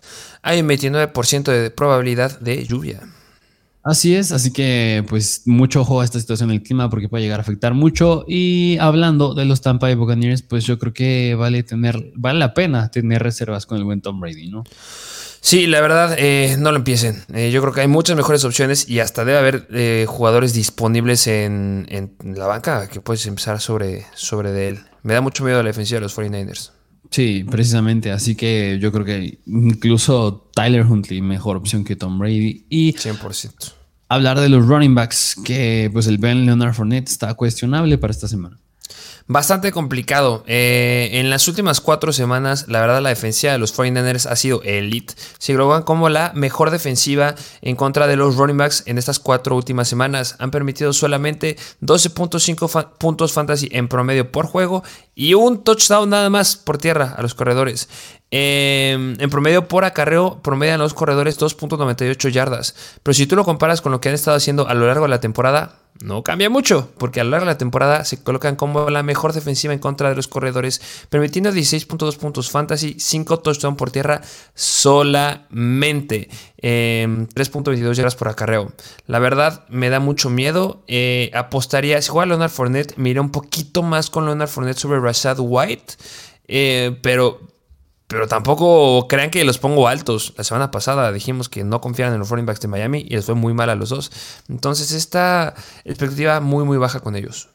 Speaker 1: Hay un 29% de probabilidad de lluvia.
Speaker 2: Así es, así que pues mucho ojo a esta situación del clima porque puede llegar a afectar mucho. Y hablando de los Tampa Bay Buccaneers, pues yo creo que vale tener, vale la pena tener reservas con el buen Tom Brady, ¿no?
Speaker 1: Sí, la verdad, eh, no lo empiecen. Eh, yo creo que hay muchas mejores opciones y hasta debe haber eh, jugadores disponibles en, la banca que puedes empezar sobre, sobre de él. Me da mucho miedo la defensiva de los 49ers.
Speaker 2: Sí, precisamente. Así que yo creo que incluso Tyler Huntley mejor opción que Tom Brady. Y
Speaker 1: 100%.
Speaker 2: Hablar de los running backs, que pues el Ben Leonard Fournette está cuestionable para esta semana
Speaker 1: bastante complicado. Eh, en las últimas cuatro semanas, la verdad, la defensiva de los 49ers ha sido elite. Se globan como la mejor defensiva en contra de los running backs en estas cuatro últimas semanas. Han permitido solamente 12.5 puntos fantasy en promedio por juego y un touchdown nada más por tierra a los corredores. Em, en promedio por acarreo promedian los corredores 2.98 yardas. Pero si tú lo comparas con lo que han estado haciendo a lo largo de la temporada, no cambia mucho, porque a lo largo de la temporada se colocan como la mejor defensiva en contra de los corredores, permitiendo 16.2 puntos fantasy, 5 touchdowns por tierra solamente, 3.22 em, yardas por acarreo. La verdad me da mucho miedo. Eh, apostaría, si juega Leonard Fournette, me un poquito más con Leonard Fournette sobre Rashad White, eh, pero pero tampoco crean que los pongo altos. La semana pasada dijimos que no confiaran en los running backs de Miami y les fue muy mal a los dos. Entonces, esta expectativa muy, muy baja con ellos.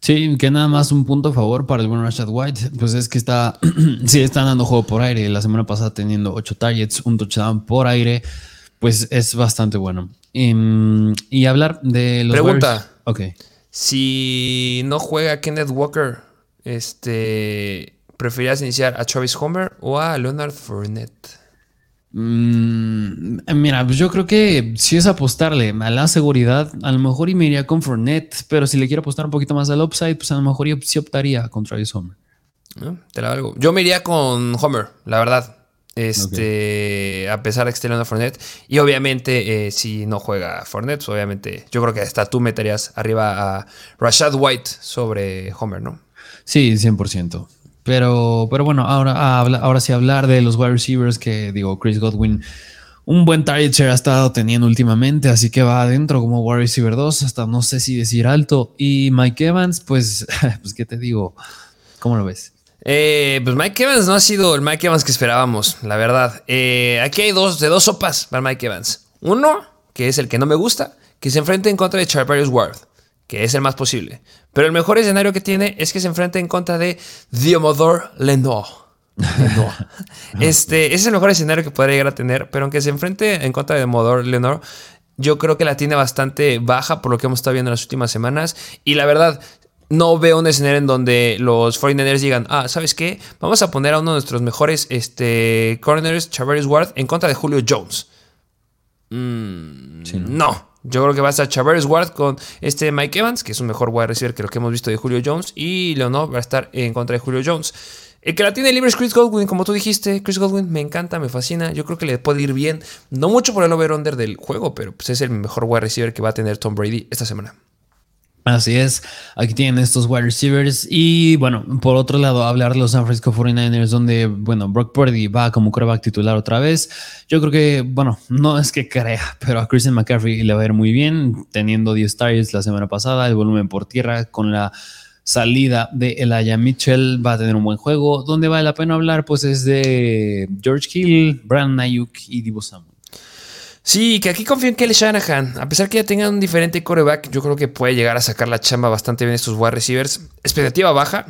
Speaker 2: Sí, que nada más un punto a favor para el buen Rashad White, pues es que está, sí, están dando juego por aire. La semana pasada teniendo 8 targets, un touchdown por aire, pues es bastante bueno. Em, y, hablar de los.
Speaker 1: Pregunta. Ok. Si no juega Kenneth Walker, este. ¿Preferías iniciar a Travis Homer o a Leonard Fournette?
Speaker 2: Mm, mira, pues yo creo que si es apostarle a la seguridad, a lo mejor y me iría con Fournette, pero si le quiero apostar un poquito más al upside, pues a lo mejor yo sí optaría con Travis Homer.
Speaker 1: te la valgo. Yo me iría con Homer, la verdad. Este, a pesar de que esté Leonard Fournette. Y obviamente, eh, si no juega Fournette, pues obviamente, yo creo que hasta tú meterías arriba a Rashad White sobre Homer, ¿no?
Speaker 2: Sí, 100%. Pero, pero bueno, ahora, ahora sí hablar de los wide receivers que digo, Chris Godwin, un buen target share ha estado teniendo últimamente, así que va adentro como wide receiver 2, hasta no sé si decir alto. Y Mike Evans, pues, pues ¿qué te digo? ¿Cómo lo ves?
Speaker 1: Eh, pues Mike Evans no ha sido el Mike Evans que esperábamos, la verdad. Eh, aquí hay dos de dos sopas para Mike Evans. Uno, que es el que no me gusta, que se enfrenta en contra de Charvarius Ward que es el más posible. Pero el mejor escenario que tiene es que se enfrenta en contra de Diomodor Lenoir. este, ese es el mejor escenario que podría llegar a tener, pero aunque se enfrente en contra de Diomodor Lenoir, yo creo que la tiene bastante baja por lo que hemos estado viendo en las últimas semanas. Y la verdad, no veo un escenario en donde los 49ers digan, ah, ¿sabes qué? Vamos a poner a uno de nuestros mejores este, corners, Chavarius Ward, en contra de Julio Jones. Mm, no. Yo creo que va a estar Chavez Ward con este Mike Evans, que es un mejor wide receiver que lo que hemos visto de Julio Jones. Y Leonor va a estar en contra de Julio Jones. El que la tiene libre es Chris Godwin, como tú dijiste. Chris Godwin me encanta, me fascina. Yo creo que le puede ir bien. No mucho por el over-under del juego, pero pues es el mejor wide receiver que va a tener Tom Brady esta semana.
Speaker 2: Así es, aquí tienen estos wide receivers y bueno, por otro lado, hablar de los San Francisco 49ers donde, bueno, Brock Purdy va como coreback titular otra vez. Yo creo que, bueno, no es que crea, pero a Christian McCaffrey le va a ir muy bien, teniendo 10 targets la semana pasada, el volumen por tierra con la salida de Elijah Mitchell va a tener un buen juego. Donde vale la pena hablar, pues es de George Hill, Brandon Ayuk y Divo Samuel.
Speaker 1: Sí, que aquí confío en Kelly Shanahan. A pesar que ya tengan un diferente coreback, yo creo que puede llegar a sacar la chamba bastante bien estos wide receivers. Expectativa baja.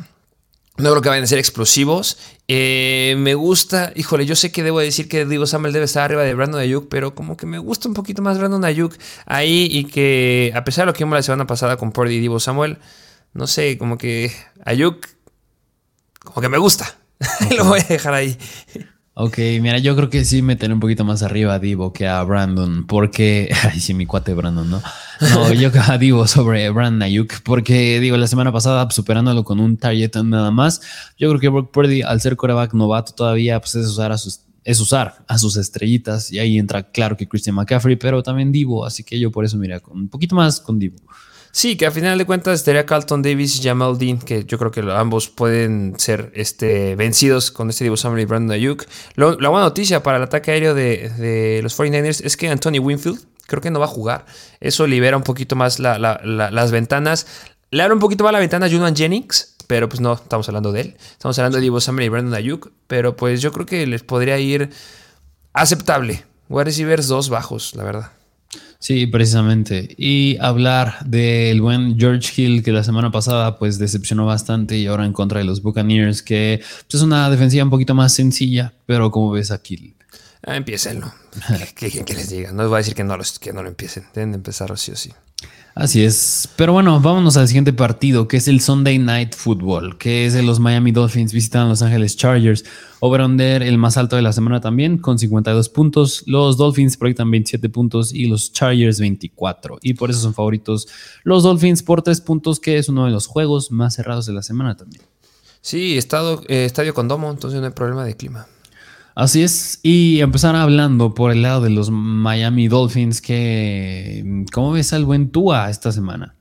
Speaker 1: No creo que vayan a ser explosivos. Eh, me gusta, híjole, yo sé que debo decir que Divo Samuel debe estar arriba de Brandon Ayuk, pero como que me gusta un poquito más Brandon Ayuk ahí y que a pesar de lo que vimos la semana pasada con Purdy y Divo Samuel, no sé, como que Ayuk, como que me gusta. lo voy a dejar ahí.
Speaker 2: Ok, mira, yo creo que sí meteré un poquito más arriba a Divo que a Brandon, porque. Ay, sí, mi cuate Brandon, ¿no? No, yo a Divo sobre Brandon Ayuk, porque digo, la semana pasada, superándolo con un target nada más, yo creo que Brock Purdy, al ser coreback novato todavía, pues es usar a sus es usar a sus estrellitas y ahí entra claro que Christian McCaffrey, pero también Divo, así que yo por eso mira, un poquito más con Divo.
Speaker 1: Sí, que a final de cuentas estaría Carlton Davis y Jamal Dean, que yo creo que ambos pueden ser este, vencidos con este Divo Samuel y Brandon Ayuk. la buena noticia para el ataque aéreo de, los 49ers es que Anthony Winfield creo que no va a jugar. Eso libera un poquito más las ventanas. Le abre un poquito más la ventana a Julian Jennings, pero pues no estamos hablando de él. Estamos hablando de Divo Samuel y Brandon Ayuk, pero pues yo creo que les podría ir aceptable. Wide receivers dos bajos, la verdad.
Speaker 2: Sí, precisamente. Y hablar del buen George Hill, que la semana pasada pues decepcionó bastante y ahora en contra de los Buccaneers, que pues, es una defensiva un poquito más sencilla, pero como ves aquí.
Speaker 1: Ah, empiecenlo. ¿Qué, que les diga? No les voy a decir que no, los, que no lo empiecen. Deben de empezar sí o sí.
Speaker 2: Así es. Pero bueno, vámonos al siguiente partido, que es el Sunday Night Football, que es de los Miami Dolphins visitan a Los Ángeles Chargers. Over-under, el más alto de la semana también, con 52 puntos. Los Dolphins proyectan 27 puntos y los Chargers 24. Y por eso son favoritos los Dolphins por 3 puntos, que es uno de los juegos más cerrados de la semana también.
Speaker 1: Sí, estado, eh, estadio con domo, entonces no hay problema de clima.
Speaker 2: Así es, y empezar hablando por el lado de los Miami Dolphins, que ¿cómo ves al buen Tua esta semana?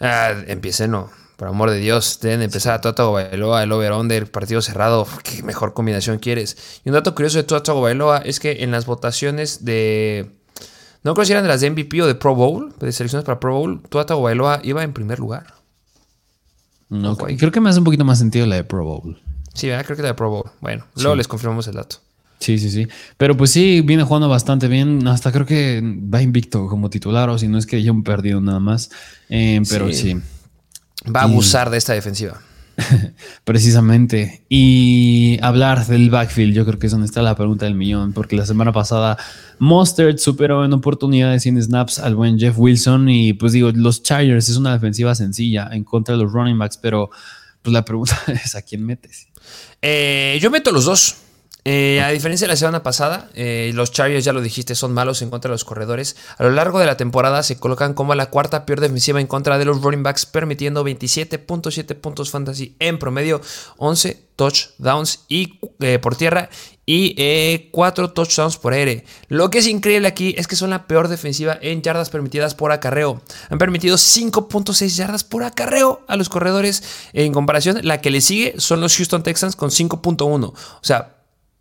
Speaker 1: Ah, empiece no, por amor de Dios, deben empezar a Tua Bailoa, el over-under, partido cerrado, qué mejor combinación quieres. Y un dato curioso de Tua Bailoa es que en las votaciones de, no creo si eran de las de MVP o de Pro Bowl, de selecciones para Pro Bowl, Tua Bailoa iba en primer lugar.
Speaker 2: No, creo que me hace un poquito más sentido la de Pro Bowl.
Speaker 1: Sí, creo que la de Pro Bowl. Bueno, luego les confirmamos el dato.
Speaker 2: Sí, sí, sí. Pero pues sí, viene jugando bastante bien. Hasta creo que va invicto como titular, o si no es que ya un perdido nada más. Eh, pero sí.
Speaker 1: Va a abusar de esta defensiva.
Speaker 2: Precisamente. Y hablar del backfield, yo creo que es donde está la pregunta del millón, porque la semana pasada Mustard superó en oportunidades sin snaps al buen Jeff Wilson. Y pues digo, los Chargers es una defensiva sencilla en contra de los running backs, pero pues la pregunta es: ¿a quién metes?
Speaker 1: Eh, yo meto los dos. Eh, a diferencia de la semana pasada, eh, los Chargers, ya lo dijiste, son malos en contra de los corredores. A lo largo de la temporada se colocan como la cuarta peor defensiva en contra de los running backs, permitiendo 27.7 puntos fantasy en promedio, 11 touchdowns y, eh, por tierra y 4 touchdowns por aire. Lo que es increíble aquí es que son la peor defensiva en yardas permitidas por acarreo. Han permitido 5.6 yardas por acarreo a los corredores. En comparación, la que le sigue son los Houston Texans con 5.1. O sea,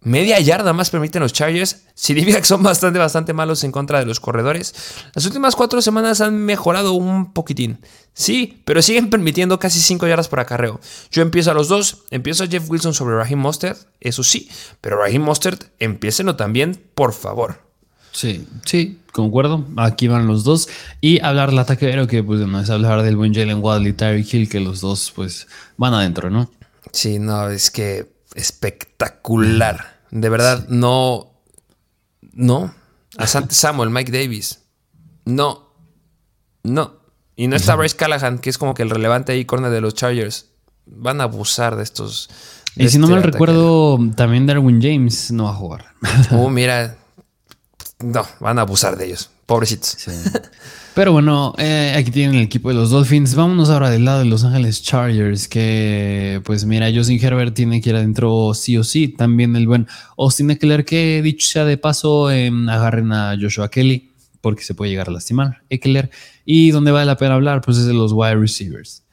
Speaker 1: Media yarda más permiten los Chargers. Significa que son bastante, bastante malos en contra de los corredores. Las últimas cuatro semanas han mejorado un poquitín. Sí, pero siguen permitiendo casi 5 yardas por acarreo. Yo empiezo a los dos. Empiezo a Jeff Wilson sobre Raheem Mostert. Eso sí. Pero Raheem Mostert, empiecenlo también, por favor.
Speaker 2: Sí, sí, concuerdo. Aquí van los dos. Y hablar del ataque aéreo, que pues no es hablar del buen Jalen Waddle y Tyreek Hill, que los dos pues van adentro, ¿no?
Speaker 1: Sí, no, es que espectacular. De verdad, no. No. Asante Samuel, Mike Davis. No. No. Y no está Bryce Callahan, que es como que el relevante ahí, corner de los Chargers. Van a abusar de estos.
Speaker 2: y si no me recuerdo, también Darwin James no va a jugar.
Speaker 1: Oh, mira. no, van a abusar de ellos. Pobrecitos.
Speaker 2: Pero bueno, eh, aquí tienen el equipo de los Dolphins. Vámonos ahora del lado de Los Ángeles Chargers, que pues mira, Justin Herbert tiene que ir adentro sí o sí. También el buen Austin Eckler, que dicho sea de paso, em, agarren a Joshua Kelly, porque se puede llegar a lastimar. Eckler. Y donde vale la pena hablar, pues es de los wide receivers.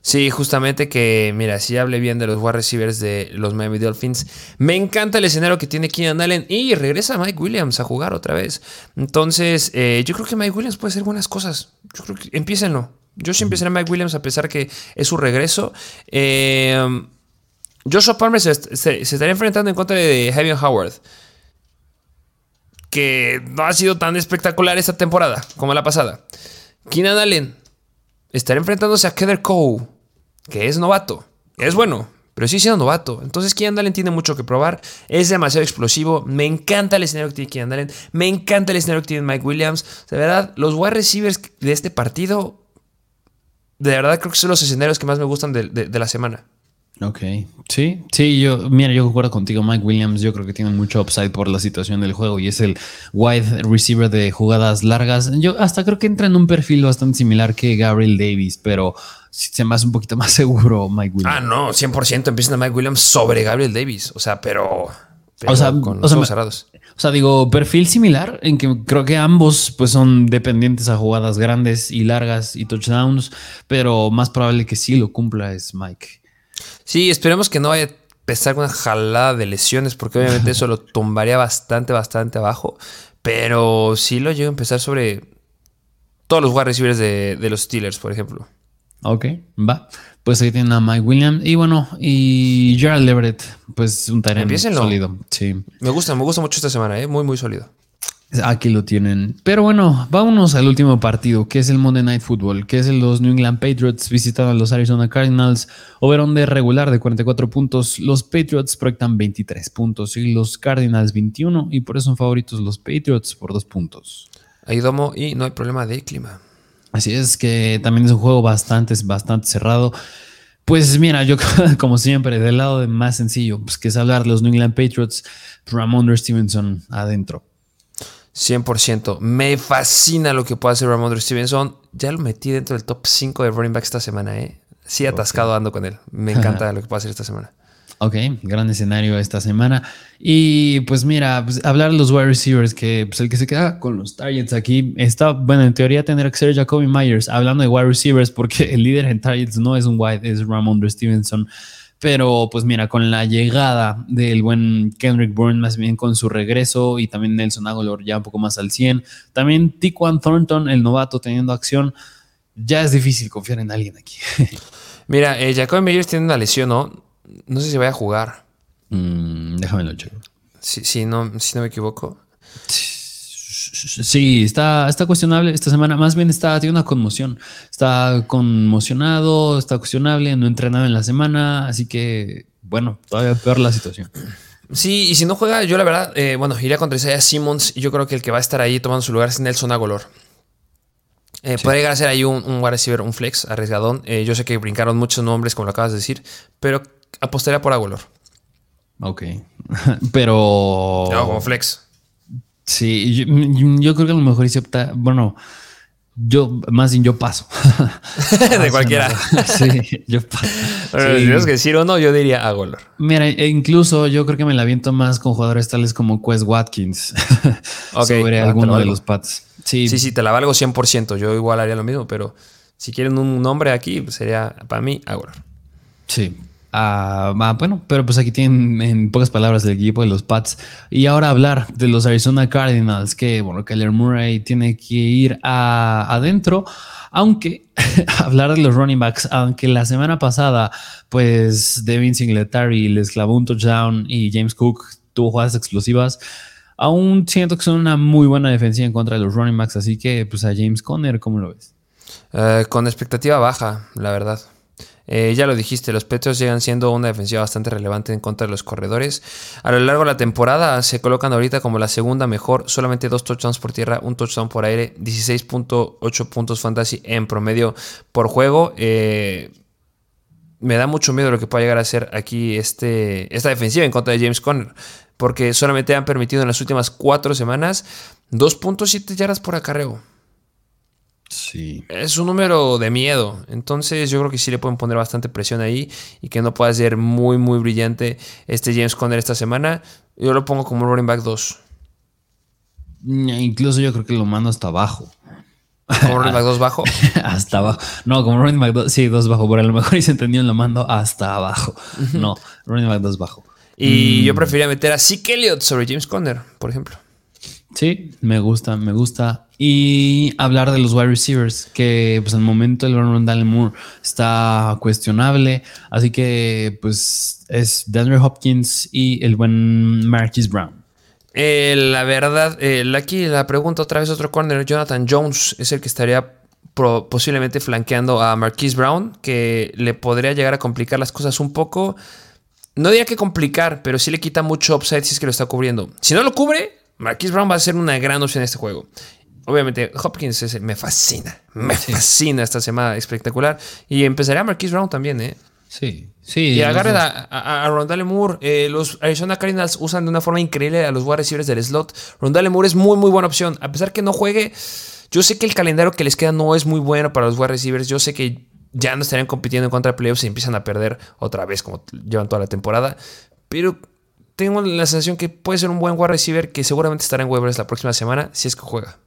Speaker 1: Sí, justamente que, mira, si hable bien de los wide receivers de los Miami Dolphins. Me encanta el escenario que tiene Keenan Allen y regresa Mike Williams a jugar otra vez. Entonces, eh, yo creo que Mike Williams puede hacer buenas cosas. Yo creo que empiecenlo. Yo sí empezaré a Mike Williams a pesar que es su regreso. Eh, Joshua Palmer se, estaría enfrentando en contra de Javier Howard. Que no ha sido tan espectacular esta temporada como la pasada. Keenan Allen estará enfrentándose a Keder Cole, que es novato. Es bueno, pero sí siendo novato. Entonces, Keenan Allen tiene mucho que probar. Es demasiado explosivo. Me encanta el escenario que tiene Keenan Allen. Me encanta el escenario que tiene Mike Williams. De verdad, los wide receivers de este partido, de verdad creo que son los escenarios que más me gustan de la semana.
Speaker 2: Ok, sí, sí, yo, mira, yo concuerdo contigo, Mike Williams, yo creo que tiene mucho upside por la situación del juego y es el wide receiver de jugadas largas. Yo hasta creo que entra en un perfil bastante similar que Gabriel Davis, pero se me hace un poquito más seguro Mike Williams.
Speaker 1: Ah, no, 100% empiezan a Mike Williams sobre Gabriel Davis, o sea, pero,
Speaker 2: o sea, con los ojos cerrados. O sea, digo, perfil similar en que creo que ambos pues son dependientes a jugadas grandes y largas y touchdowns, pero más probable que sí lo cumpla es Mike.
Speaker 1: Sí, esperemos que no vaya a empezar una jalada de lesiones, porque obviamente eso lo tumbaría bastante, bastante abajo. Pero sí lo llego a empezar sobre todos los wide receivers de, los Steelers, por ejemplo.
Speaker 2: Ok, va. Pues ahí tienen a Mike Williams. Y bueno, y Gerald Everett, pues un terreno sólido. Sí.
Speaker 1: Me gusta, me gusta mucho esta semana, ¿eh? muy, muy sólido.
Speaker 2: Aquí lo tienen. Pero bueno, vámonos al último partido, que es el Monday Night Football, que es los New England Patriots visitando a los Arizona Cardinals. Overón de regular de 44 puntos. Los Patriots proyectan 23 puntos y los Cardinals 21. Y por eso son favoritos los Patriots por 2 puntos.
Speaker 1: Hay domo y no hay problema de clima.
Speaker 2: Así es que también es un juego bastante, bastante cerrado. Pues mira, yo como siempre, del lado de más sencillo, pues que es hablar de los New England Patriots, Ramondre Stevenson adentro.
Speaker 1: 100%. Me fascina lo que puede hacer Ramondre Stevenson. Ya lo metí dentro del top 5 de running back esta semana, ¿eh? Sí, atascado ando con él. Me encanta lo que puede hacer esta semana.
Speaker 2: Ok, gran escenario esta semana. Y pues mira, pues, hablar de los wide receivers, que pues el que se queda con los targets aquí está, bueno, en teoría tendrá que ser Jacoby Myers, hablando de wide receivers, porque el líder en targets no es un wide, es Ramondre Stevenson. Pero pues mira, con la llegada del buen Kendrick Bourne, más bien con su regreso y también Nelson Aguilar ya un poco más al 100, también Tiquan Thornton, el novato teniendo acción, ya es difícil confiar en alguien aquí.
Speaker 1: mira, eh, Jacob Meyers tiene una lesión, ¿no? No sé si vaya a jugar.
Speaker 2: Mm, déjame lo checo.
Speaker 1: Si, no, si no me equivoco.
Speaker 2: Sí, está, está cuestionable esta semana. Más bien está, tiene una conmoción. Está conmocionado, está cuestionable, no entrenado en la semana. Así que, bueno, todavía peor la situación.
Speaker 1: Sí, y si no juega, yo la verdad, eh, bueno, iría contra Isaiah Simmons. Y yo creo que el que va a estar ahí tomando su lugar es Nelson Agolor. Eh, Podría llegar a ser ahí un, un wide receiver, un flex arriesgadón. Eh, yo sé que brincaron muchos nombres, como lo acabas de decir, pero apostaría por Agolor.
Speaker 2: Ok. pero.
Speaker 1: No, como flex.
Speaker 2: Sí, yo, creo que a lo mejor hice opta, bueno, yo más bien yo paso.
Speaker 1: de cualquiera. sí, yo paso. Pero si tienes que decir o no, yo diría a
Speaker 2: Mira, e incluso yo creo que me la viento más con jugadores tales como Quest Watkins. sobre alguno de los Pats.
Speaker 1: Sí. sí, sí, te la valgo 100%. Yo igual haría lo mismo, pero si quieren un nombre aquí, pues sería para mí a
Speaker 2: Sí, Ah, bueno, pero pues aquí tienen en pocas palabras el equipo de los Pats. Y ahora hablar de los Arizona Cardinals, que bueno, Keller Murray tiene que ir adentro. Aunque hablar de los running backs, aunque la semana pasada, pues Devin Singletary les clavó un touchdown y James Cook tuvo jugadas explosivas. Aún siento que son una muy buena defensiva en contra de los running backs, así que pues a James Conner, ¿cómo lo ves?
Speaker 1: Eh, con expectativa baja, la verdad. Eh, ya lo dijiste, los Petros llegan siendo una defensiva bastante relevante en contra de los corredores. A lo largo de la temporada se colocan ahorita como la segunda mejor, solamente dos touchdowns por tierra, un touchdown por aire, 16.8 puntos fantasy en promedio por juego. Eh, me da mucho miedo lo que pueda llegar a ser aquí este, esta defensiva en contra de James Conner, porque solamente han permitido en las últimas cuatro semanas 2.7 yardas por acarreo.
Speaker 2: Sí.
Speaker 1: Es un número de miedo. Entonces yo creo que sí le pueden poner bastante presión ahí y que no pueda ser muy, muy brillante este James Conner esta semana. Yo lo pongo como running back 2.
Speaker 2: Incluso yo creo que lo mando hasta abajo.
Speaker 1: ¿Como running back 2 bajo?
Speaker 2: hasta abajo. No, como running back 2, sí, 2 bajo. Por a lo mejor y se entendió, lo mando hasta abajo. No, running back 2 bajo.
Speaker 1: Y yo preferiría meter a Zeke Elliott sobre James Conner, por ejemplo.
Speaker 2: Sí, me gusta, me gusta. Y hablar de los wide receivers, que pues al momento el Ronald Moore está cuestionable. Así que pues es DeAndre Hopkins y el buen Marquis Brown.
Speaker 1: Eh, la verdad, eh, aquí la pregunta otra vez otro corner, Jonathan Jones es el que estaría posiblemente flanqueando a Marquise Brown, que le podría llegar a complicar las cosas un poco. No diría que complicar, pero sí le quita mucho upside si es que lo está cubriendo. Si no lo cubre, Marquise Brown va a ser una gran opción en este juego. Obviamente, Hopkins me fascina, me fascina esta semana espectacular. Y empezaría Marquise Brown también, ¿eh?
Speaker 2: Sí, sí.
Speaker 1: Y agarren a, a, Rondale Moore. Eh, los Arizona Cardinals usan de una forma increíble a los wide receivers del slot. Rondale Moore es muy, muy buena opción. A pesar que no juegue, yo sé que el calendario que les queda no es muy bueno para los wide receivers. Yo sé que ya no estarían compitiendo en contra de playoffs y empiezan a perder otra vez, como llevan toda la temporada. Pero tengo la sensación que puede ser un buen wide receiver que seguramente estará en waivers la próxima semana si es que juega.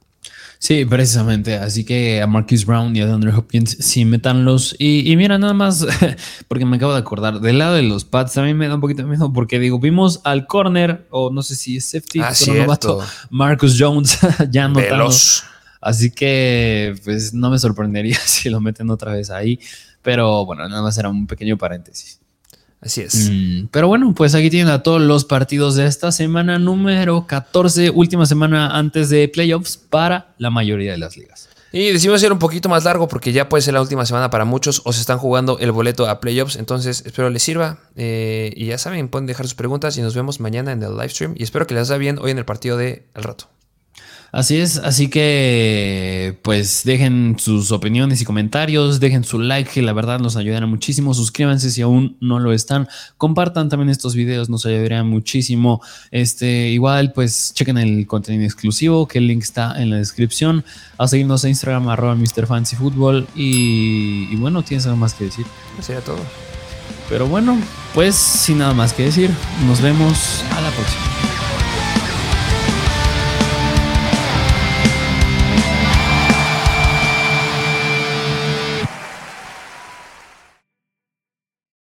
Speaker 2: Sí, precisamente. Así que a Marcus Brown y a DeAndre Hopkins sí métanlos. Y, y mira, nada más, porque me acabo de acordar, del lado de los Pats también me da un poquito de miedo porque digo, vimos al corner, o no sé si es safety,
Speaker 1: ah, pero
Speaker 2: Marcus Jones ya no Así que, pues no me sorprendería si lo meten otra vez ahí. Pero bueno, nada más era un pequeño paréntesis.
Speaker 1: Así es.
Speaker 2: Mm, pero bueno, pues aquí tienen a todos los partidos de esta semana número 14, última semana antes de playoffs para la mayoría de las ligas.
Speaker 1: Y decimos ser un poquito más largo porque ya puede ser la última semana para muchos o se están jugando el boleto a playoffs. Entonces espero les sirva. Eh, y ya saben, pueden dejar sus preguntas y nos vemos mañana en el live stream. Y espero que les vaya bien hoy en el partido de El Rato.
Speaker 2: Así es, así que pues dejen sus opiniones y comentarios, dejen su like, que la verdad nos ayudará muchísimo. Suscríbanse si aún no lo están. Compartan también estos videos, nos ayudaría muchísimo. Este, igual, pues chequen el contenido exclusivo, que el link está en la descripción. A seguirnos en Instagram, arroba MrFancyFootball. Y, y bueno, tienes algo más que decir.
Speaker 1: Sería todo.
Speaker 2: Pero bueno, pues sin nada más que decir, nos vemos a la próxima.